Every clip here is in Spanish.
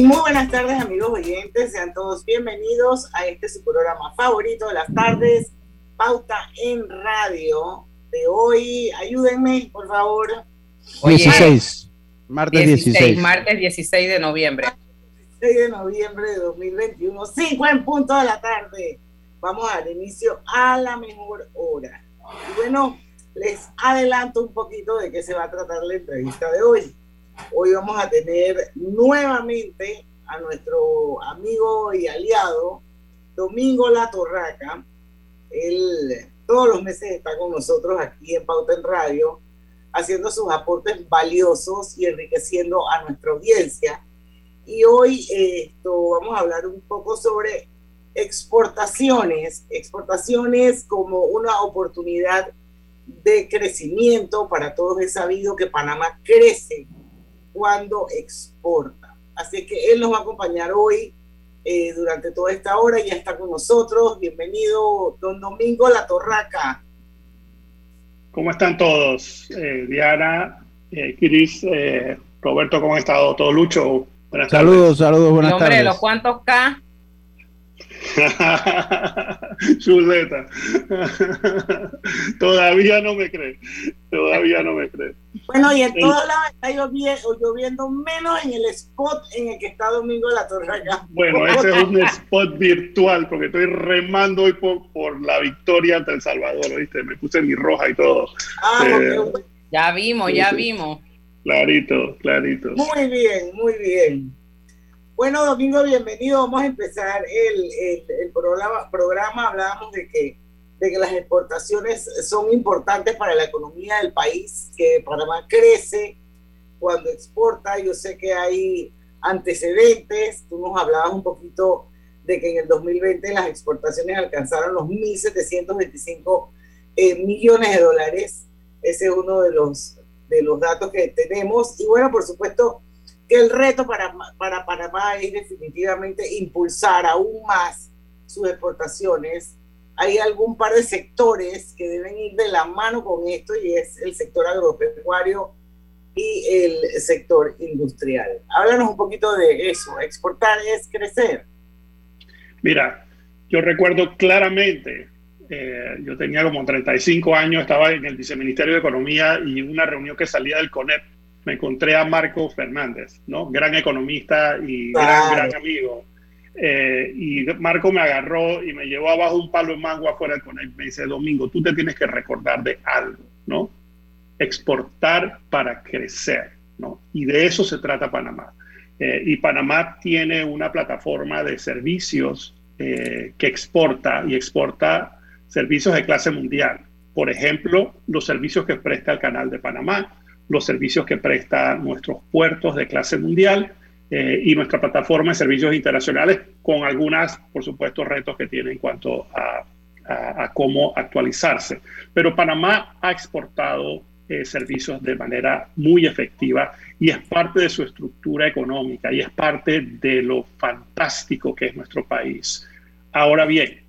Y muy buenas tardes, amigos oyentes. Sean todos bienvenidos a este su programa favorito de las tardes, Pauta en Radio. De hoy, ayúdenme, por favor. 16. Martes 16, Martes 16 de noviembre. 16 de noviembre de 2021, 5 en punto de la tarde. Vamos a dar inicio a la mejor hora. Y bueno, les adelanto un poquito de qué se va a tratar la entrevista de hoy. Hoy vamos a tener nuevamente a nuestro amigo y aliado Domingo La Torraca. Él todos los meses está con nosotros aquí en Pauta en Radio, haciendo sus aportes valiosos y enriqueciendo a nuestra audiencia. Y hoy esto, vamos a hablar un poco sobre exportaciones, exportaciones como una oportunidad de crecimiento. Para todos es sabido que Panamá crece cuando exporta. Así que él nos va a acompañar hoy eh, durante toda esta hora, ya está con nosotros. Bienvenido, don Domingo La Torraca. ¿Cómo están todos? Eh, Diana, eh, Cris, eh, Roberto, ¿cómo han estado? ¿Todo Lucho? Buenas saludos, saludos, buenas hombre, tardes. ¿los cuántos K? Chuleta. Todavía no me cree. Todavía no me cree. Bueno, y en todos lados está lloviendo, lloviendo, menos en el spot en el que está Domingo de la Torre acá. Bueno, ese es un spot virtual porque estoy remando hoy por, por la victoria ante El Salvador, ¿viste? Me puse mi roja y todo. Ah, Eh. Ya vimos, ya vimos. clarito, clarito. Muy bien, muy bien. Bueno, Domingo, bienvenido. Vamos a empezar el, el, programa, programa. Hablábamos de que, de que las exportaciones son importantes para la economía del país, que Panamá crece cuando exporta. Yo sé que hay antecedentes. Tú nos hablabas un poquito de que en el 2020 las exportaciones alcanzaron los 1.725 eh, millones de dólares. Ese es uno de los, de los datos que tenemos. Y bueno, por supuesto, el reto para, para Panamá es definitivamente impulsar aún más sus exportaciones. Hay algún par de sectores que deben ir de la mano con esto y es el sector agropecuario y el sector industrial. Háblanos un poquito de eso. Exportar es crecer. Mira, yo recuerdo claramente, eh, yo tenía como 35 años, estaba en el Viceministerio de Economía y una reunión que salía del CONEP, me encontré a Marco Fernández, ¿no? Gran economista y gran, gran amigo. Eh, y Marco me agarró y me llevó abajo un palo de mango afuera del CONEP. Me dice, Domingo, tú te tienes que recordar de algo, ¿no? Exportar para crecer, ¿no? Y de eso se trata Panamá. Eh, y Panamá tiene una plataforma de servicios eh, que exporta y exporta servicios de clase mundial. Por ejemplo, los servicios que presta el Canal de Panamá, los servicios que presta nuestros puertos de clase mundial eh, y nuestra plataforma de servicios internacionales con algunas, por supuesto, retos que tiene en cuanto a cómo actualizarse. Pero Panamá ha exportado eh, servicios de manera muy efectiva y es parte de su estructura económica y es parte de lo fantástico que es nuestro país. Ahora bien,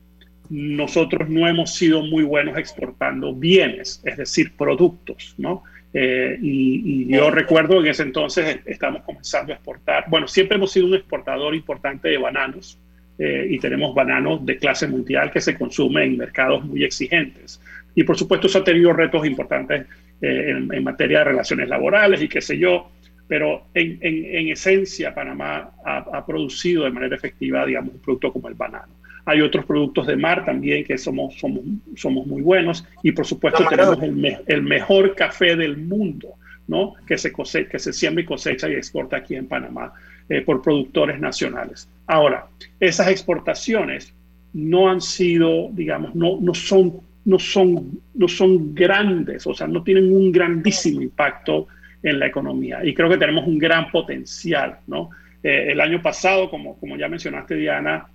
nosotros no hemos sido muy buenos exportando bienes, es decir, productos, ¿no? Eh, y, y, yo recuerdo en ese entonces estamos comenzando a exportar, bueno, siempre hemos sido un exportador importante de bananos eh, y tenemos bananos de clase mundial que se consumen en mercados muy exigentes. Y por supuesto eso ha tenido retos importantes eh, en, en, materia de relaciones laborales y qué sé yo, pero en, en, en esencia Panamá ha, ha, producido de manera efectiva, digamos, un producto como el banano. Hay otros productos de mar también que somos, somos, somos muy buenos y por supuesto tenemos el, me, el, mejor café del mundo. ¿no? que, se que se siembra y cosecha y exporta aquí en Panamá eh, por productores nacionales. Ahora, esas exportaciones no han sido, digamos, no, no, son, no, son, no son grandes, o sea, no tienen un grandísimo impacto en la economía. Y creo que tenemos un gran potencial, ¿no? Eh, el año pasado, como, como ya mencionaste, Diana,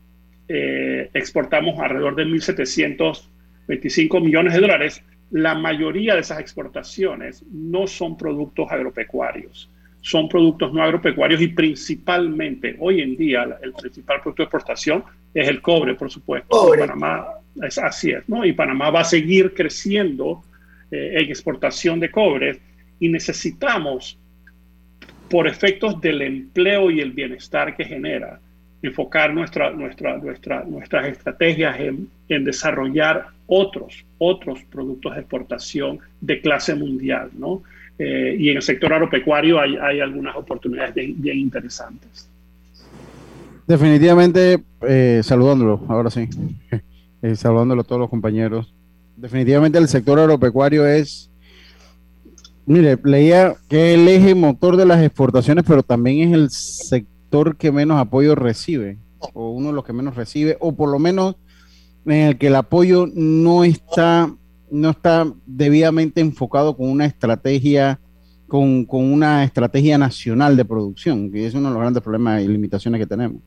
eh, exportamos alrededor de 1.725 millones de dólares. La mayoría de esas exportaciones no son productos agropecuarios, son productos no agropecuarios y principalmente hoy en día el principal producto de exportación es el cobre, por supuesto. Panamá es así es, ¿no? Y Panamá va a seguir creciendo eh, en exportación de cobre y necesitamos, por efectos del empleo y el bienestar que genera, enfocar nuestra, nuestra, nuestra, nuestras estrategias en, en, desarrollar otros, otros productos de exportación de clase mundial, ¿no? Eh, y en el sector agropecuario hay, hay algunas oportunidades bien, interesantes. Definitivamente, eh, saludándolo, ahora sí, eh, saludándolo a todos los compañeros. Definitivamente el sector agropecuario es Mire, leía que es el eje motor de las exportaciones, pero también es el sector que menos apoyo recibe, o uno de los que menos recibe, o por lo menos en el que el apoyo no está, no está debidamente enfocado con una estrategia, con, con una estrategia nacional de producción, que es uno de los grandes problemas y limitaciones que tenemos.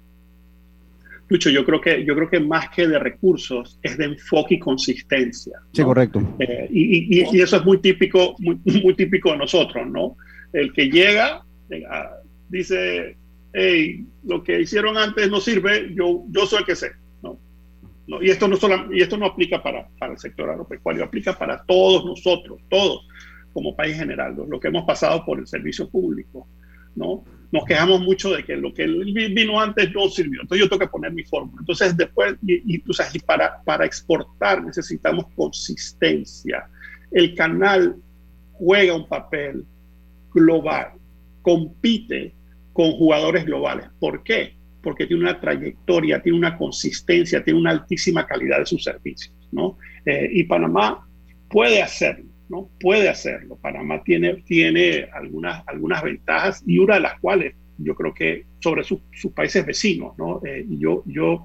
Lucho, yo creo que yo creo que más que de recursos es de enfoque y consistencia. Sí, correcto. Eh, y, y, eso es muy típico, muy, muy, típico de nosotros, ¿no? El que llega dice, hey, lo que hicieron antes no sirve, yo, yo soy el que sé, ¿no? ¿No? Y esto no solo, y esto no aplica para, para el sector agropecuario, aplica para todos nosotros, todos como país general, lo que hemos pasado por el servicio público, ¿no? nos quejamos mucho de que lo que vino antes no sirvió. Entonces yo tengo que poner mi fórmula. Entonces después, y, y, y para, para exportar necesitamos consistencia. El canal juega un papel global, compite con jugadores globales. ¿Por qué? Porque tiene una trayectoria, tiene una consistencia, tiene una altísima calidad de sus servicios. ¿no? Eh, y Panamá puede hacerlo. ¿no? Puede hacerlo. Panamá tiene, tiene algunas, algunas ventajas y una de las cuales yo creo que sobre sus, países vecinos, ¿no? Eh, yo yo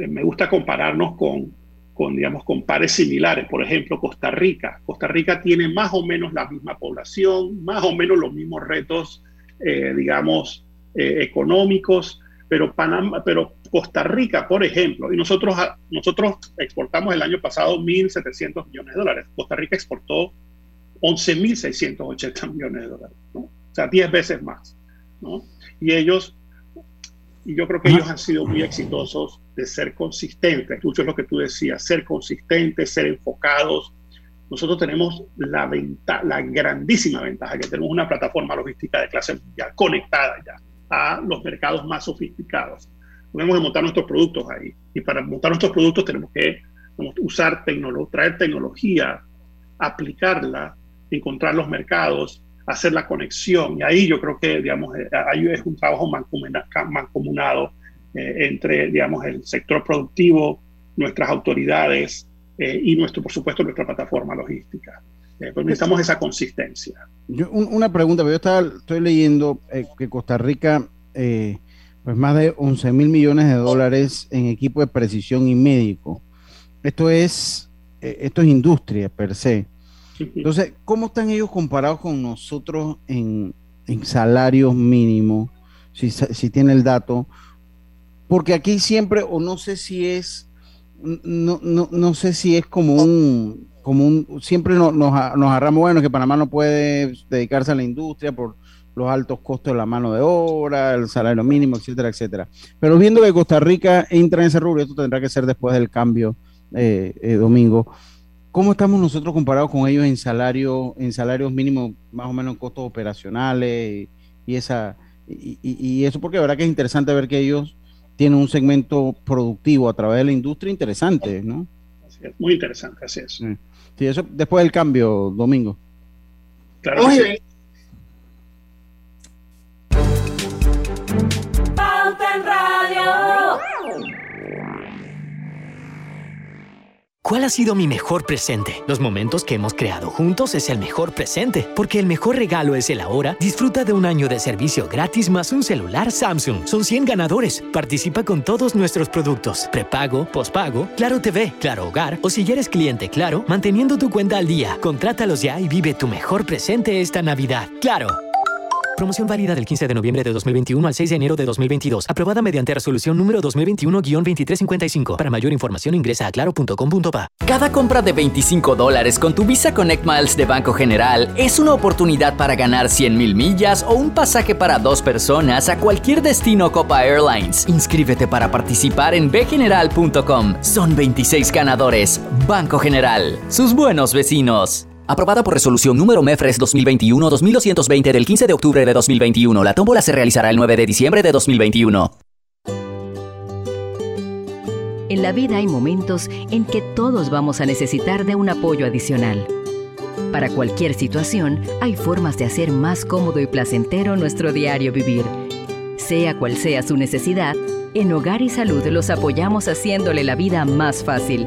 eh, me gusta compararnos con, con, digamos, con pares similares. Por ejemplo, Costa Rica. Costa Rica tiene más o menos la misma población, más o menos los mismos retos, eh, digamos, económicos, pero, Panamá, pero Costa Rica, por ejemplo, y nosotros, nosotros exportamos el año pasado 1.700 millones de dólares. Costa Rica exportó 11.680 millones de dólares, ¿no? o sea, 10 veces más. ¿no? Y ellos, y yo creo que ellos han sido muy exitosos de ser consistentes. Mucho es lo que tú decías, ser consistentes, ser enfocados. Nosotros tenemos la, la grandísima ventaja que tenemos una plataforma logística de clase mundial conectada ya a los mercados más sofisticados. Tenemos que montar nuestros productos ahí. Y para montar nuestros productos tenemos que usar tecnología, traer tecnología, aplicarla, encontrar los mercados, hacer la conexión. Y ahí yo creo que, digamos, eh, es un trabajo mancomunado eh, entre, digamos, el sector productivo, nuestras autoridades eh, y, nuestro, por supuesto, nuestra plataforma logística. pues necesitamos esa consistencia. una pregunta, yo estaba, estoy leyendo que Costa Rica pues más de 11 mil millones de dólares en equipo de precisión y médico. Esto es, eh, esto es industria per se. Entonces, ¿cómo están ellos comparados con nosotros en, en salarios mínimos? Si, si tiene el dato. Porque aquí siempre, o no sé si es, no, no, no sé si es como un, siempre nos, nos, nos agarramos, bueno, que Panamá no puede dedicarse a la industria por los altos costos de la mano de obra, el salario mínimo, etcétera, etcétera. Pero viendo que Costa Rica entra en ese rubro, esto tendrá que ser después del cambio eh, eh, domingo. ¿Cómo estamos nosotros comparados con ellos en salario, en salarios mínimos, más o menos en costos operacionales y, esa y, eso porque la verdad que es interesante ver que ellos tienen un segmento productivo a través de la industria interesante, ¿no? muy interesante, así es. Sí, eso después del cambio, domingo. Claro ¿Cuál ha sido mi mejor presente? Los momentos que hemos creado juntos es el mejor presente, porque el mejor regalo es el ahora. Disfruta de un año de servicio gratis más un celular Samsung. Son 100 ganadores. Participa con todos nuestros productos. Prepago, pospago, Claro TV, Claro Hogar o si eres cliente Claro, manteniendo tu cuenta al día. Contrátalos ya y vive tu mejor presente esta Navidad. Claro. Promoción válida del 15 de noviembre de 2021 al 6 de enero de 2022. Aprobada mediante resolución número 2021-2355. Para mayor información ingresa a claro.com.pa. Cada compra de 25 dólares con tu Visa Connect Miles de Banco General es una oportunidad para ganar 100 mil millas o un pasaje para dos personas a cualquier destino Copa Airlines. Inscríbete para participar en bgeneral.com. Son 26 ganadores. Banco General. Sus buenos vecinos. Aprobada por resolución número MEFRES 2021-2220 del 15 de octubre de 2021. La tómbola se realizará el 9 de diciembre de 2021. En la vida hay momentos en que todos vamos a necesitar de un apoyo adicional. Para cualquier situación, hay formas de hacer más cómodo y placentero nuestro diario vivir. Sea cual sea su necesidad, en Hogar y Salud los apoyamos haciéndole la vida más fácil,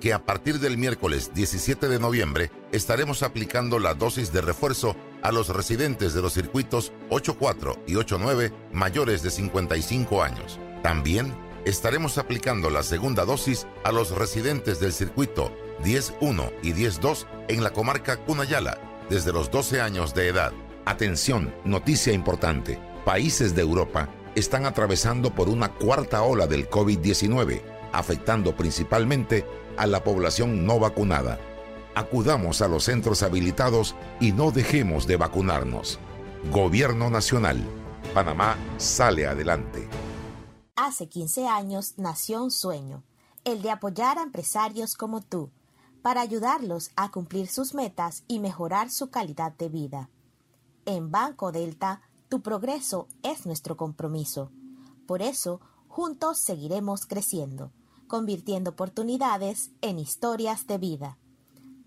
que a partir del miércoles 17 de noviembre estaremos aplicando la dosis de refuerzo a los residentes de los circuitos 84 y 89 mayores de 55 años. También estaremos aplicando la segunda dosis a los residentes del circuito 10.1 y 10.2 en la comarca Cunayala desde los 12 años de edad. Atención, noticia importante. Países de Europa están atravesando por una cuarta ola del COVID-19, afectando principalmente a la población no vacunada. Acudamos a los centros habilitados y no dejemos de vacunarnos. Gobierno Nacional. Panamá sale adelante. Hace 15 años nació un sueño, el de apoyar a empresarios como tú, para ayudarlos a cumplir sus metas y mejorar su calidad de vida. En Banco Delta, tu progreso es nuestro compromiso. Por eso, juntos seguiremos creciendo, convirtiendo oportunidades en historias de vida.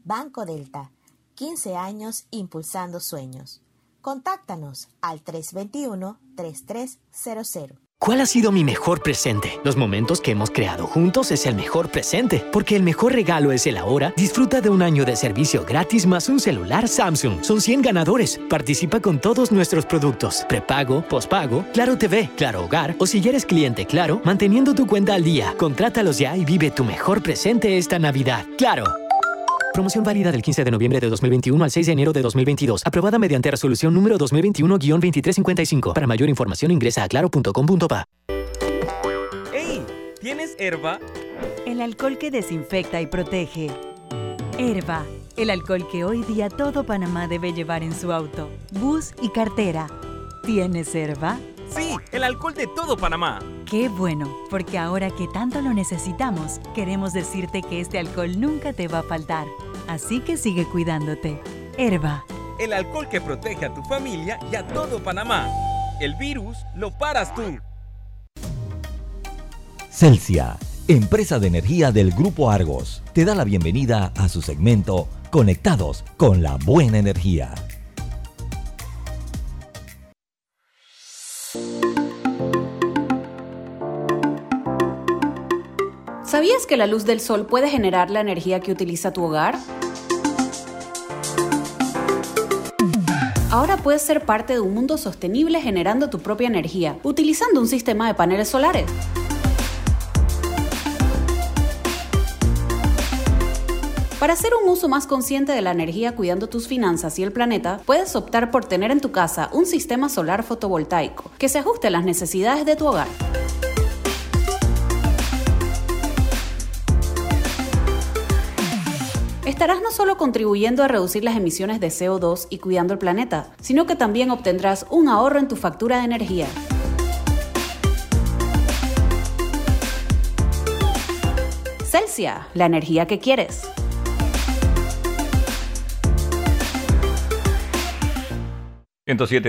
Banco Delta, 15 años impulsando sueños. Contáctanos al 321-3300. ¿Cuál ha sido mi mejor presente? Los momentos que hemos creado juntos es el mejor presente, porque el mejor regalo es el ahora. Disfruta de un año de servicio gratis más un celular Samsung. Son 100 ganadores. Participa con todos nuestros productos. Prepago, pospago, Claro TV, Claro Hogar o si eres cliente Claro, manteniendo tu cuenta al día. Contrátalos ya y vive tu mejor presente esta Navidad. Claro. Promoción válida del 15 de noviembre de 2021 al 6 de enero de 2022. Aprobada mediante resolución número 2021-2355. Para mayor información ingresa a claro.com.pa. ¡Ey! ¿Tienes herba? El alcohol que desinfecta y protege. Herba, el alcohol que hoy día todo Panamá debe llevar en su auto, bus y cartera. ¿Tienes herba? Sí, el alcohol de todo Panamá. Qué bueno, porque ahora que tanto lo necesitamos, queremos decirte que este alcohol nunca te va a faltar. Así que sigue cuidándote. Herba. El alcohol que protege a tu familia y a todo Panamá. El virus lo paras tú. Celsia, empresa de energía del Grupo Argos, te da la bienvenida a su segmento Conectados con la Buena Energía. Que la luz del sol puede generar la energía que utiliza tu hogar? Ahora puedes ser parte de un mundo sostenible generando tu propia energía, utilizando un sistema de paneles solares. Para hacer un uso más consciente de la energía cuidando tus finanzas y el planeta, puedes optar por tener en tu casa un sistema solar fotovoltaico que se ajuste a las necesidades de tu hogar. estarás no solo contribuyendo a reducir las emisiones de CO2 y cuidando el planeta, sino que también obtendrás un ahorro en tu factura de energía. Celsia, la energía que quieres.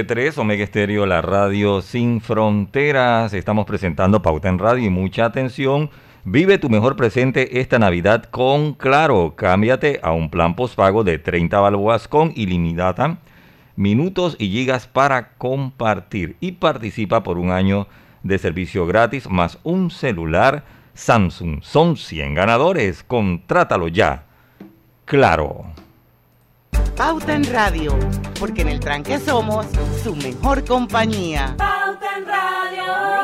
tres Omega Estéreo, la radio sin fronteras. Estamos presentando Pauta en Radio y mucha atención Vive tu mejor presente esta Navidad con Claro. Cámbiate a un plan postpago de 30 balboas con ilimitada, minutos y gigas para compartir. Y participa por un año de servicio gratis más un celular Samsung. Son 100 ganadores. Contrátalo ya. Claro. Pauta en Radio, porque en el tranque somos su mejor compañía. Pauta en Radio.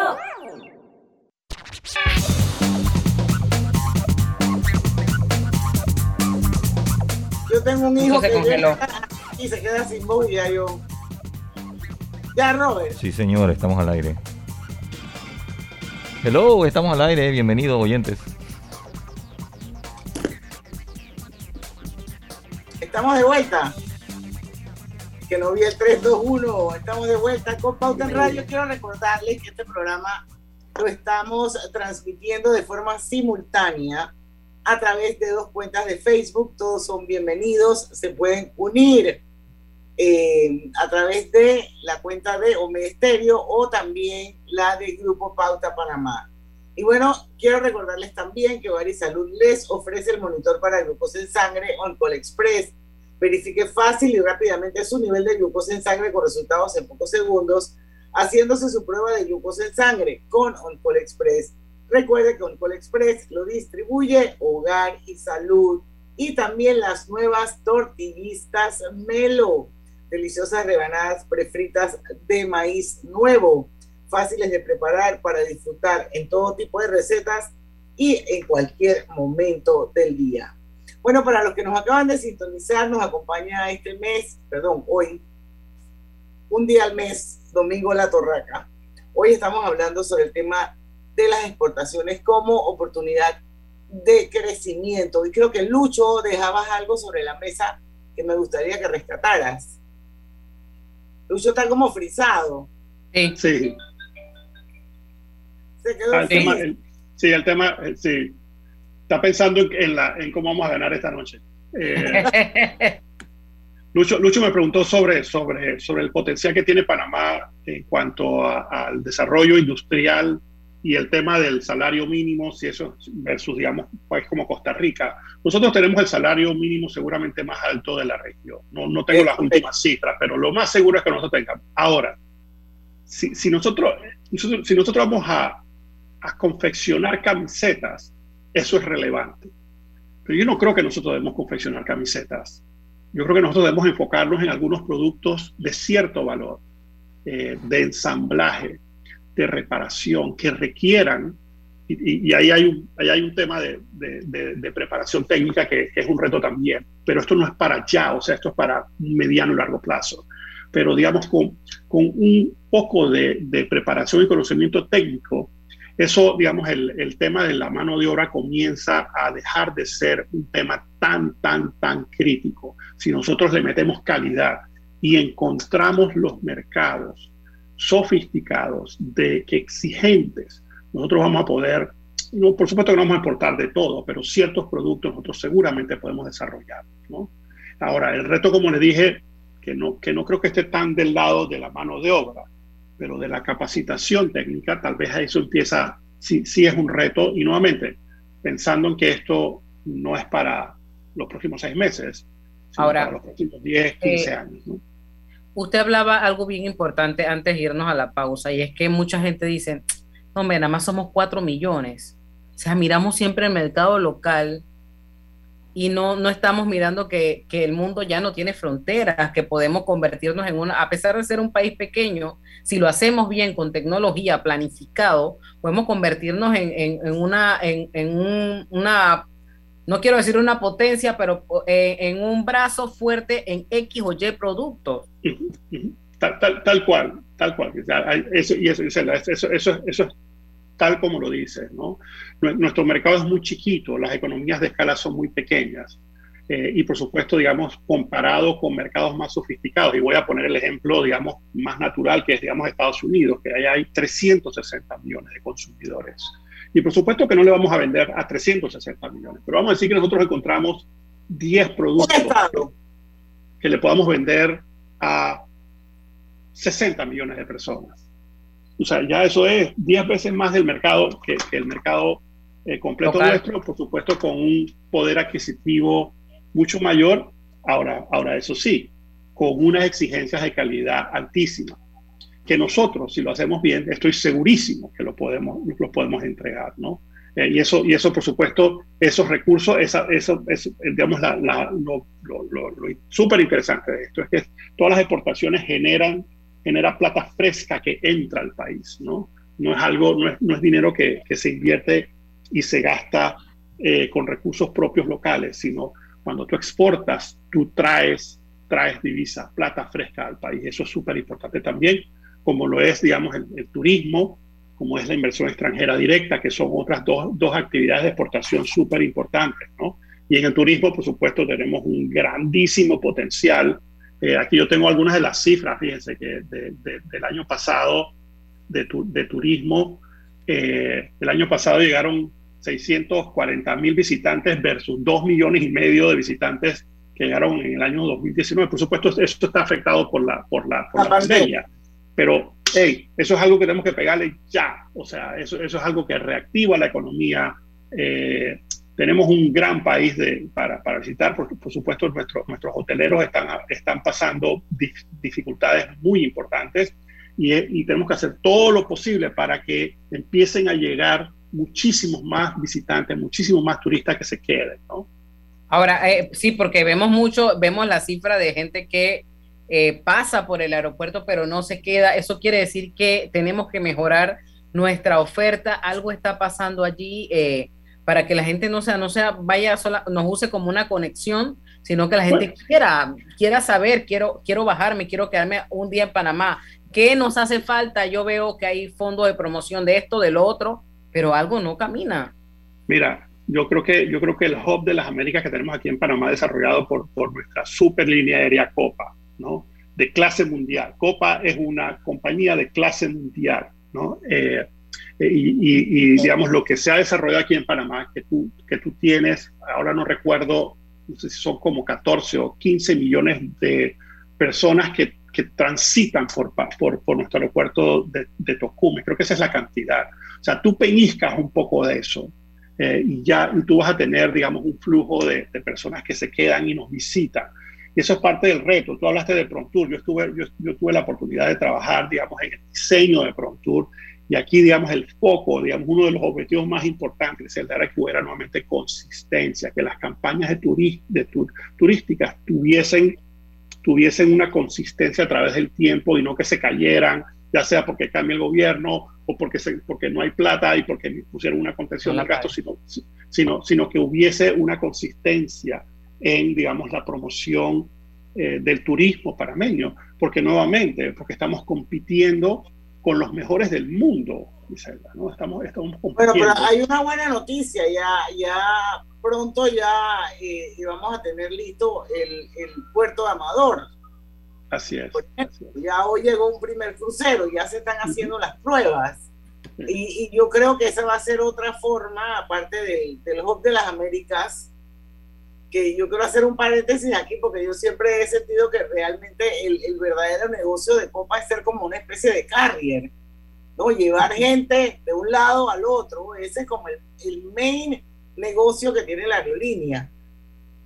Yo tengo un hijo se que congeló. y se queda sin voz y ya yo. Ya, Robert. Sí, señor, estamos al aire. Hello, estamos al aire. Bienvenidos, oyentes. Estamos de vuelta. Que no vi el 3, 2, 1. Estamos de vuelta con Pauta en Radio. Quiero recordarles que este programa lo estamos transmitiendo de forma simultánea a través de dos cuentas de Facebook. Todos son bienvenidos. Se pueden unir eh, a través de la cuenta de Omega Stereo o también la de Grupo Pauta Panamá. Y bueno, quiero recordarles también que Salud les ofrece el monitor para glucosa en sangre OnCall Express. Verifique fácil y rápidamente su nivel de glucosa en sangre con resultados en pocos segundos, haciéndose su prueba de glucosa en sangre con OnCall Express. Recuerde que OnCall Express lo distribuye Hogar y Salud y también las nuevas tortillistas Melo, deliciosas rebanadas prefritas de maíz nuevo, fáciles de preparar para disfrutar en todo tipo de recetas y en cualquier momento del día. Bueno, para los que nos acaban de sintonizar, nos acompaña este mes, perdón, hoy, un día al mes, Domingo La Torraca. Hoy estamos hablando sobre el tema de las exportaciones como oportunidad de crecimiento. Y creo que Lucho dejabas algo sobre la mesa que me gustaría que rescataras. Lucho está como frisado. Sí. Sí. Se quedó Ah, el tema, el- sí, el tema, sí. Está pensando en, en la, en cómo vamos a ganar esta noche. Eh, Lucho, Lucho me preguntó sobre, sobre, sobre el potencial que tiene Panamá en cuanto a- al desarrollo industrial y el tema del salario mínimo, si eso versus, digamos, país como Costa Rica. Nosotros tenemos el salario mínimo seguramente más alto de la región. No, no tengo las últimas cifras, pero lo más seguro es que nosotros tengamos. Ahora, si, si nosotros, si nosotros vamos a, a confeccionar camisetas, eso es relevante. Pero yo no creo que nosotros debemos confeccionar camisetas. Yo creo que nosotros debemos enfocarnos en algunos productos de cierto valor, eh, de ensamblaje, de reparación, que requieran, y, y- ahí, hay un, ahí hay un tema de, de- preparación técnica que, que es un reto también, pero esto no es para ya, o sea, esto es para mediano y largo plazo. Pero digamos, con, con un poco de preparación y conocimiento técnico, eso, digamos, el, el tema de la mano de obra comienza a dejar de ser un tema tan, tan, tan crítico. Si nosotros le metemos calidad y encontramos los mercados sofisticados, de que exigentes, nosotros vamos a poder, no, por supuesto que no vamos a exportar de todo, pero ciertos productos nosotros seguramente podemos desarrollar. ¿no? Ahora, el reto, como le dije, que no, que no creo que esté tan del lado de la mano de obra, pero de la capacitación técnica, tal vez a eso empieza, sí, sí es un reto, y nuevamente, pensando en que esto no es para los próximos seis meses, sino Ahora, para los próximos 10, 15 eh, años. ¿no? Usted hablaba algo bien importante antes de irnos a la pausa y es que mucha gente dice, hombre, nada más somos cuatro millones. O sea, miramos siempre el mercado local y no, no estamos mirando que, que el mundo ya no tiene fronteras, que podemos convertirnos en una, a pesar de ser un país pequeño, si lo hacemos bien con tecnología, planificado, podemos convertirnos en, en- en una, en, en un- una, no quiero decir una potencia, pero eh, en un brazo fuerte en X o Y ujú. Tal, tal, tal cual, tal cual. Eso, y eso, eso, eso, eso, es tal como lo dice. ¿no? Nue- Nuestro mercado es muy chiquito, las economías de escala son muy pequeñas. eh, y por supuesto, digamos, comparado con mercados más sofisticados, y voy a poner el ejemplo, digamos, más natural, que es, digamos, Estados Unidos, que ahí hay 360 millones de consumidores. Y por supuesto que no le vamos a vender a 360 millones, pero vamos a decir que nosotros encontramos 10 productos que le podamos vender a 60 millones de personas. O sea, ya eso es 10 veces más del mercado que, el mercado eh, completo nuestro, por supuesto con un poder adquisitivo mucho mayor. Ahora, ahora, eso sí, con unas exigencias de calidad altísimas, que nosotros, si lo hacemos bien, estoy segurísimo que lo podemos, lo podemos entregar, ¿no? Eh, y, eso, y eso, por supuesto, esos recursos, esa, eso, es, digamos, la, lo, lo, súper interesante de esto es que todas las exportaciones generan, genera plata fresca que entra al país, ¿no? No es algo, no es, no es dinero que, que, se invierte y se gasta eh, con recursos propios locales, sino cuando tú exportas, tú traes, traes divisa, plata fresca al país. Eso es súper importante también, como lo es, digamos, el, el turismo, como es la inversión extranjera directa, que son otras dos, dos actividades de exportación súper importantes, ¿no? Y en el turismo, por supuesto, tenemos un grandísimo potencial. Eh, aquí yo tengo algunas de las cifras, fíjense, que del año pasado de, de turismo, eh, el año pasado llegaron 640 mil visitantes versus 2 millones y medio de visitantes que llegaron en el año 2019. Por supuesto, esto está afectado por la, por la, por la pandemia, pero hey, eso es algo que tenemos que pegarle ya. O sea, eso, eso es algo que reactiva la economía. Eh, tenemos un gran país de, para, para, visitar, porque por supuesto nuestros, nuestros hoteleros están, están pasando dificultades muy importantes y, y, tenemos que hacer todo lo posible para que empiecen a llegar muchísimos más visitantes, muchísimos más turistas que se queden, ¿no? Ahora, eh, sí, porque vemos mucho, vemos la cifra de gente que eh, pasa por el aeropuerto, pero no se queda. Eso quiere decir que tenemos que mejorar nuestra oferta. Algo está pasando allí eh, para que la gente no sea, no sea, vaya sola, nos use como una conexión, sino que la gente quiera, quiera saber, quiero, quiero bajarme, quiero quedarme un día en Panamá. ¿Qué nos hace falta? Yo veo que hay fondos de promoción de esto, del otro, pero algo no camina. Mira, yo creo que, yo creo que el hub de las Américas que tenemos aquí en Panamá, desarrollado por, por nuestra super línea aérea Copa, de clase mundial. Copa es una compañía de clase mundial. ¿no? Eh, y, digamos, lo que se ha desarrollado aquí en Panamá, que tú, que tú tienes, ahora no recuerdo, no sé si son como 14 o 15 millones de personas que, que transitan por, por, por, nuestro aeropuerto de, de Tocumen. Creo que esa es la cantidad. O sea, tú peñiscas un poco de eso. Eh, y ya tú vas a tener, digamos, un flujo de, de, personas que se quedan y nos visitan. Eso es parte del reto. Tú hablaste de Prontour. Yo, estuve, yo, tuve la oportunidad de trabajar, digamos, en el diseño de Prontour. Y aquí, digamos, el foco, digamos, uno de los objetivos más importantes es el de que hubiera nuevamente consistencia, que las campañas de, de turísticas tuviesen, tuviesen una consistencia a través del tiempo y no que se cayeran, ya sea porque cambia el gobierno o porque, se, porque no hay plata y porque pusieron una contención de gastos, sino, sino, sino que hubiese una consistencia en, digamos, la promoción eh, del turismo parameño, porque nuevamente, porque estamos compitiendo con los mejores del mundo, ¿no? Estamos, estamos compitiendo. Bueno, pero hay una buena noticia, ya, ya pronto ya eh, vamos a tener listo el, el, puerto de Amador. Así es, Ya hoy llegó un primer crucero, ya se están haciendo las pruebas. Y, y, yo creo que esa va a ser otra forma, aparte del, del Hub de las Américas, que yo quiero hacer un paréntesis aquí porque yo siempre he sentido que realmente el, el, verdadero negocio de Copa es ser como una especie de carrier, ¿no? Llevar gente de un lado al otro, ese es como el, el main negocio que tiene la aerolínea.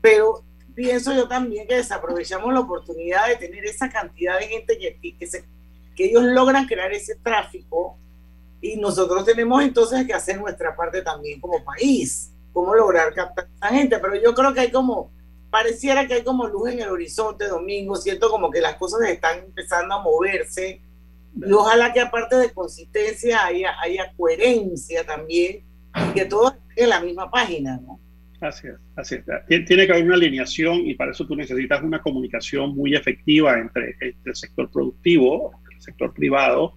Pero pienso yo también que desaprovechamos la oportunidad de tener esa cantidad de gente que, que, se, que ellos logran crear ese tráfico y nosotros tenemos entonces que hacer nuestra parte también como país cómo lograr captar a esa gente, pero yo creo que hay como, pareciera que hay como luz en el horizonte domingo, siento como que las cosas están empezando a moverse y ojalá que aparte de consistencia haya, haya coherencia también y que todos en la misma página, ¿no? Así es, así es. Tiene que haber una alineación y para eso tú necesitas una comunicación muy efectiva entre, entre el sector productivo, el sector privado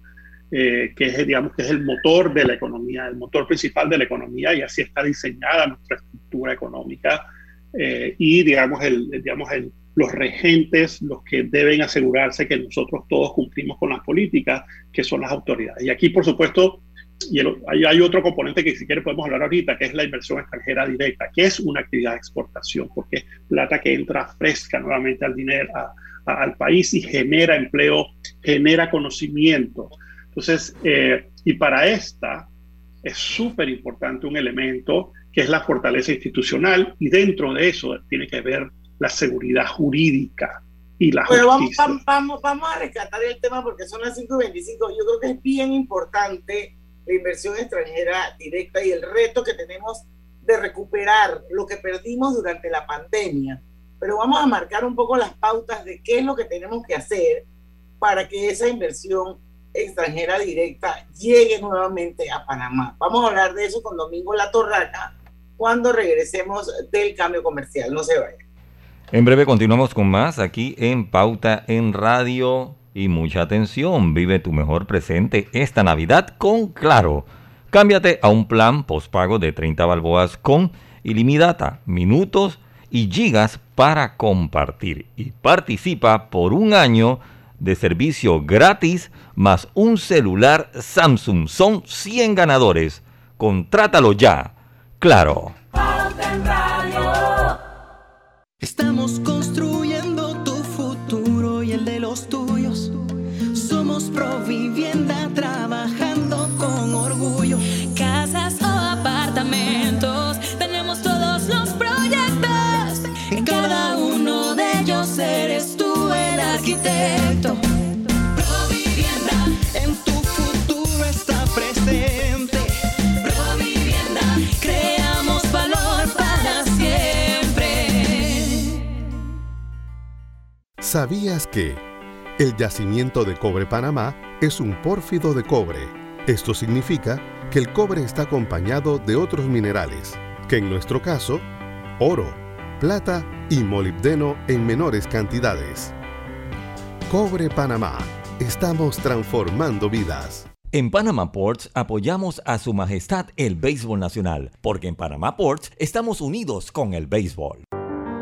eh, que es, digamos, que es el motor de la economía, el motor principal de la economía y así está diseñada nuestra estructura económica eh, y, digamos, el, digamos el, los regentes, los que deben asegurarse que nosotros todos cumplimos con las políticas, que son las autoridades. Y aquí, por supuesto, y hay, hay, otro componente que si quiere podemos hablar ahorita, que es la inversión extranjera directa, que es una actividad de exportación, porque es plata que entra fresca nuevamente al dinero, a, al país y genera empleo, genera conocimiento. Entonces, eh, y para esta es súper importante un elemento que es la fortaleza institucional y dentro de eso tiene que ver la seguridad jurídica y la Pero justicia. vamos, vamos, vamos a rescatar el tema porque son las 5.25. Yo creo que es bien importante la inversión extranjera directa y el reto que tenemos de recuperar lo que perdimos durante la pandemia. Pero vamos a marcar un poco las pautas de qué es lo que tenemos que hacer para que esa inversión extranjera directa llegue nuevamente a Panamá. Vamos a hablar de eso con Domingo La Torraca cuando regresemos del cambio comercial. No se vayan. En breve continuamos con más aquí en Pauta en Radio. Y mucha atención, vive tu mejor presente esta Navidad con Claro. Cámbiate a un plan postpago de 30 balboas con ilimitada, minutos y gigas para compartir. Y participa por un año de servicio gratis más un celular Samsung. Son 100 ganadores. Contrátalo ya. Claro. Estamos construyendo ¿Sabías que el yacimiento de cobre Panamá es un pórfido de cobre? Esto significa que el cobre está acompañado de otros minerales, que en nuestro caso, oro, plata y molibdeno en menores cantidades. Cobre Panamá. Estamos transformando vidas. En Panama Ports apoyamos a Su Majestad el Béisbol Nacional, porque en Panama Ports estamos unidos con el béisbol.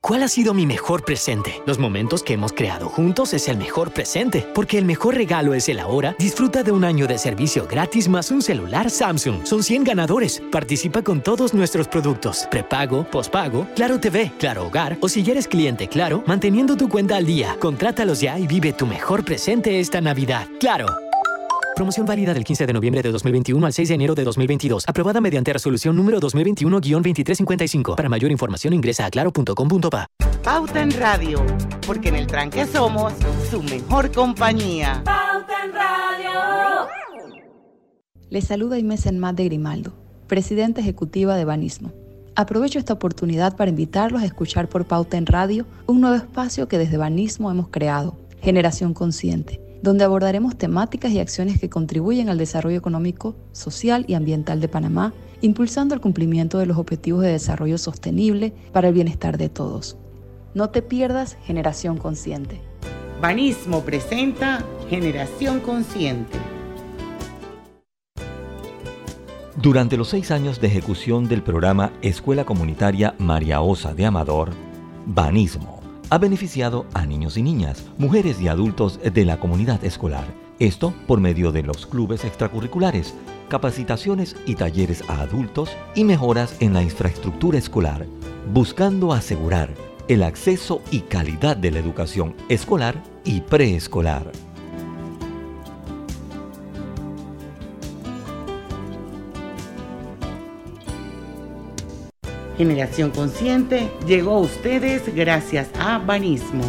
¿Cuál ha sido mi mejor presente? Los momentos que hemos creado juntos es el mejor presente, porque el mejor regalo es el ahora. Disfruta de un año de servicio gratis más un celular Samsung. Son 100 ganadores. Participa con todos nuestros productos. Prepago, pospago, Claro TV, Claro Hogar o si eres cliente Claro, manteniendo tu cuenta al día. Contrátalos ya y vive tu mejor presente esta Navidad. Claro. Promoción válida del 15 de noviembre de 2021 al 6 de enero de 2022. Aprobada mediante resolución número 2021-2355. Para mayor información ingresa a claro.com.pa. Pauta en Radio, porque en el tranque somos su mejor compañía. Pauta en Radio. Les saluda Inés Enmat de Grimaldo, presidenta ejecutiva de Banismo. Aprovecho esta oportunidad para invitarlos a escuchar por Pauta en Radio un nuevo espacio que desde Banismo hemos creado, Generación Consciente, donde abordaremos temáticas y acciones que contribuyen al desarrollo económico, social y ambiental de Panamá, impulsando el cumplimiento de los objetivos de desarrollo sostenible para el bienestar de todos. No te pierdas Generación Consciente. Banismo presenta Generación Consciente. Durante los seis años de ejecución del programa Escuela Comunitaria María Osa de Amador, Banismo ha beneficiado a niños y niñas, mujeres y adultos de la comunidad escolar. Esto por medio de los clubes extracurriculares, capacitaciones y talleres a adultos y mejoras en la infraestructura escolar, buscando asegurar el acceso y calidad de la educación escolar y preescolar. Generación Consciente llegó a ustedes gracias a Banismo.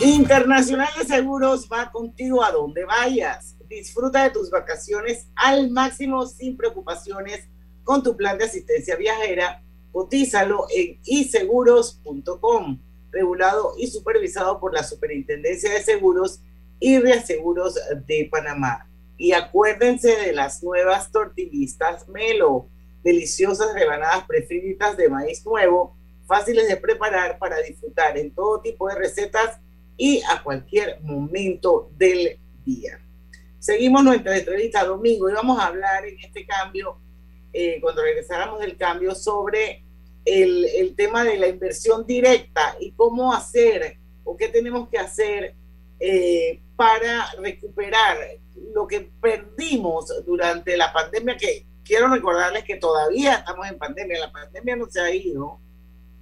Internacional de Seguros va contigo a donde vayas. disfruta de tus vacaciones al máximo sin preocupaciones con tu plan de asistencia viajera. Cotízalo en iseguros.com, regulado y supervisado por la Superintendencia de Seguros y Reaseguros de Panamá. Y acuérdense de las nuevas tortillistas Melo, deliciosas rebanadas prefritas de maíz nuevo, fáciles de preparar para disfrutar en todo tipo de recetas y a cualquier momento del día. Seguimos nuestra entrevista domingo y vamos a hablar en este cambio, eh, cuando regresáramos del cambio, sobre el, el, tema de la inversión directa y cómo hacer o qué tenemos que hacer eh, para recuperar lo que perdimos durante la pandemia, que quiero recordarles que todavía estamos en pandemia, la pandemia no se ha ido.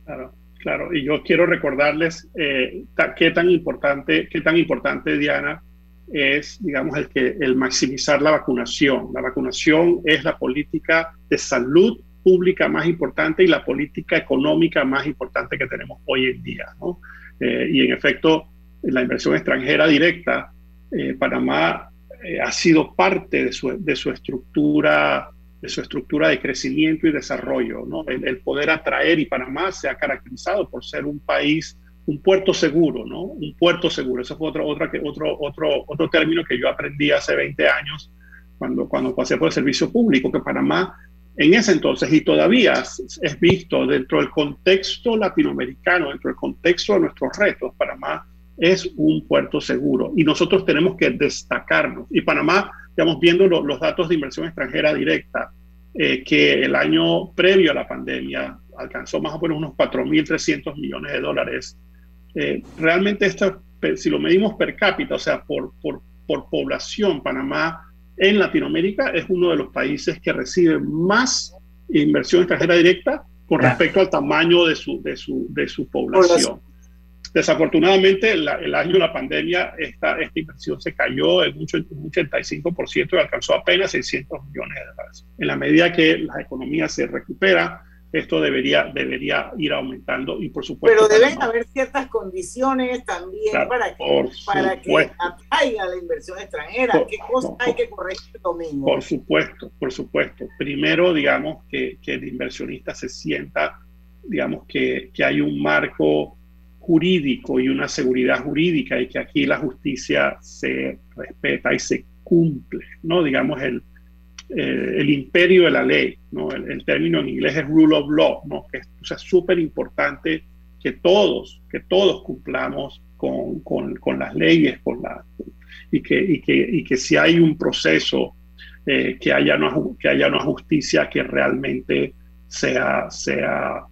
Claro, claro, y yo quiero recordarles eh, qué tan importante, qué tan importante, Diana, es, digamos, el, que, el maximizar la vacunación. La vacunación es la política de salud pública más importante y la política económica más importante que tenemos hoy en día. ¿no? Eh, y en efecto, la inversión extranjera directa, eh, Panamá eh, ha sido parte de su, de su, estructura de su estructura de crecimiento y desarrollo, ¿no? el, poder atraer y Panamá se ha caracterizado por ser un país, un puerto seguro, ¿no? Un puerto seguro. Eso fue otro, otro, otro, otro, otro término que yo aprendí hace 20 años cuando, cuando pasé por el servicio público, que Panamá en ese entonces y todavía es visto dentro del contexto latinoamericano, dentro del contexto de nuestros retos, Panamá es un puerto seguro y nosotros tenemos que destacarnos. Y Panamá, estamos viendo los datos de inversión extranjera directa, eh, que el año previo a la pandemia alcanzó más o menos unos 4.300 millones de dólares. Eh, realmente esto, si lo medimos per cápita, o sea, por, por, por población, Panamá en Latinoamérica es uno de los países que recibe más inversión extranjera directa con respecto al tamaño de su, de su, de su población. Desafortunadamente, el, el año de la pandemia, esta, esta inversión se cayó en un 85% y alcanzó apenas 600 millones de dólares. En la medida que la economía se recupera, esto debería, debería ir aumentando y por supuesto... Pero deben haber ciertas condiciones también para que, para que atraiga la inversión extranjera. ¿Qué cosas hay que corregir, Domingo? Por supuesto, por supuesto. Primero, digamos, que, que el inversionista se sienta, digamos, que, que hay un marco jurídico y una seguridad jurídica y que aquí la justicia se respeta y se cumple, ¿no? Digamos, el, eh, el imperio de la ley, ¿no? El, término en inglés es rule of law, ¿no? Es súper importante que todos, que todos cumplamos con, con, con, las leyes con la, y, que, y, que, y que si hay un proceso, eh, que, haya una, que haya una justicia que realmente sea, sea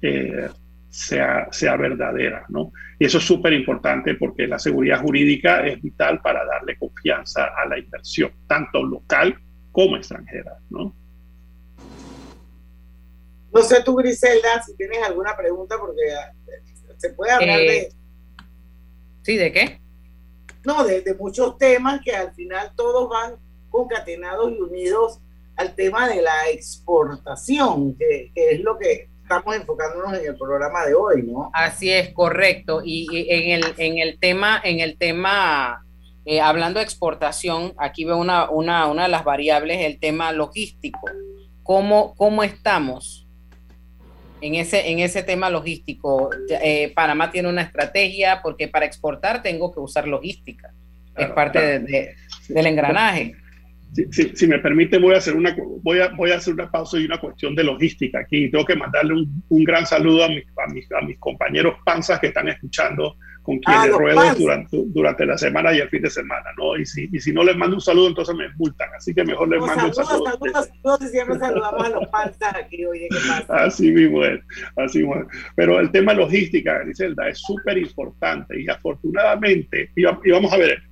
eh, sea, sea verdadera, ¿no? Y eso es súper importante porque la seguridad jurídica es vital para darle confianza a la inversión, tanto local como extranjera, ¿no? No sé tú, Griselda, si tienes alguna pregunta, porque eh, se puede hablar de... Eh, ¿Sí, de qué? No, de, de, muchos temas que al final todos van concatenados y unidos al tema de la exportación, que, que es lo que estamos enfocándonos en el programa de hoy, ¿no? Así es, correcto. Y, en, el, en el tema, en el tema eh, hablando de exportación, aquí veo una, una, una, de las variables, el tema logístico. ¿Cómo, cómo estamos en ese, en ese tema logístico? Eh, Panamá tiene una estrategia porque para exportar tengo que usar logística. es parte de, de, del engranaje. Si, si, me permite, voy a, hacer una, voy, a, voy a hacer una pausa y una cuestión de logística aquí. Tengo que mandarle un, un gran saludo a mis, a, mis, a mis compañeros panzas que están escuchando, con quienes ah, ruedo durante, durante la semana y el fin de semana, ¿no? Y si, y si no les mando un saludo, entonces me multan. Así que mejor les mando saludos, un saludo. Saludos, saludos, siempre saludamos a los panzas aquí, oye, ¿qué pasa? Así mismo es, así mismo es. Pero el tema logística, Griselda, es súper importante y afortunadamente, y, y vamos a ver,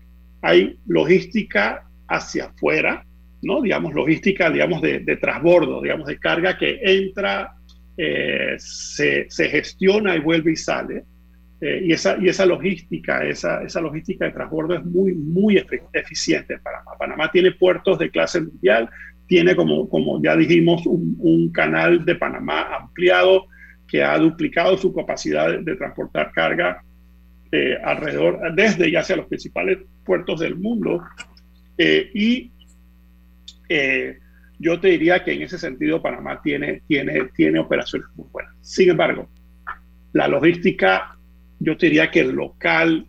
hay logística hacia afuera, ¿no? Digamos, logística, digamos, de, de transbordo, digamos, de carga que entra, eh, se, se, gestiona y vuelve y sale. Eh, y, esa, y esa logística, esa, esa logística de transbordo es muy, muy eficiente en Panamá. Panamá tiene puertos de clase mundial, tiene, como, como ya dijimos, un, un canal de Panamá ampliado que ha duplicado su capacidad de, de transportar carga eh, alrededor, desde y hacia los principales puertos del mundo Eh, y eh, yo te diría que en ese sentido Panamá tiene, tiene, tiene operaciones muy buenas. Sin embargo, la logística, yo te diría que local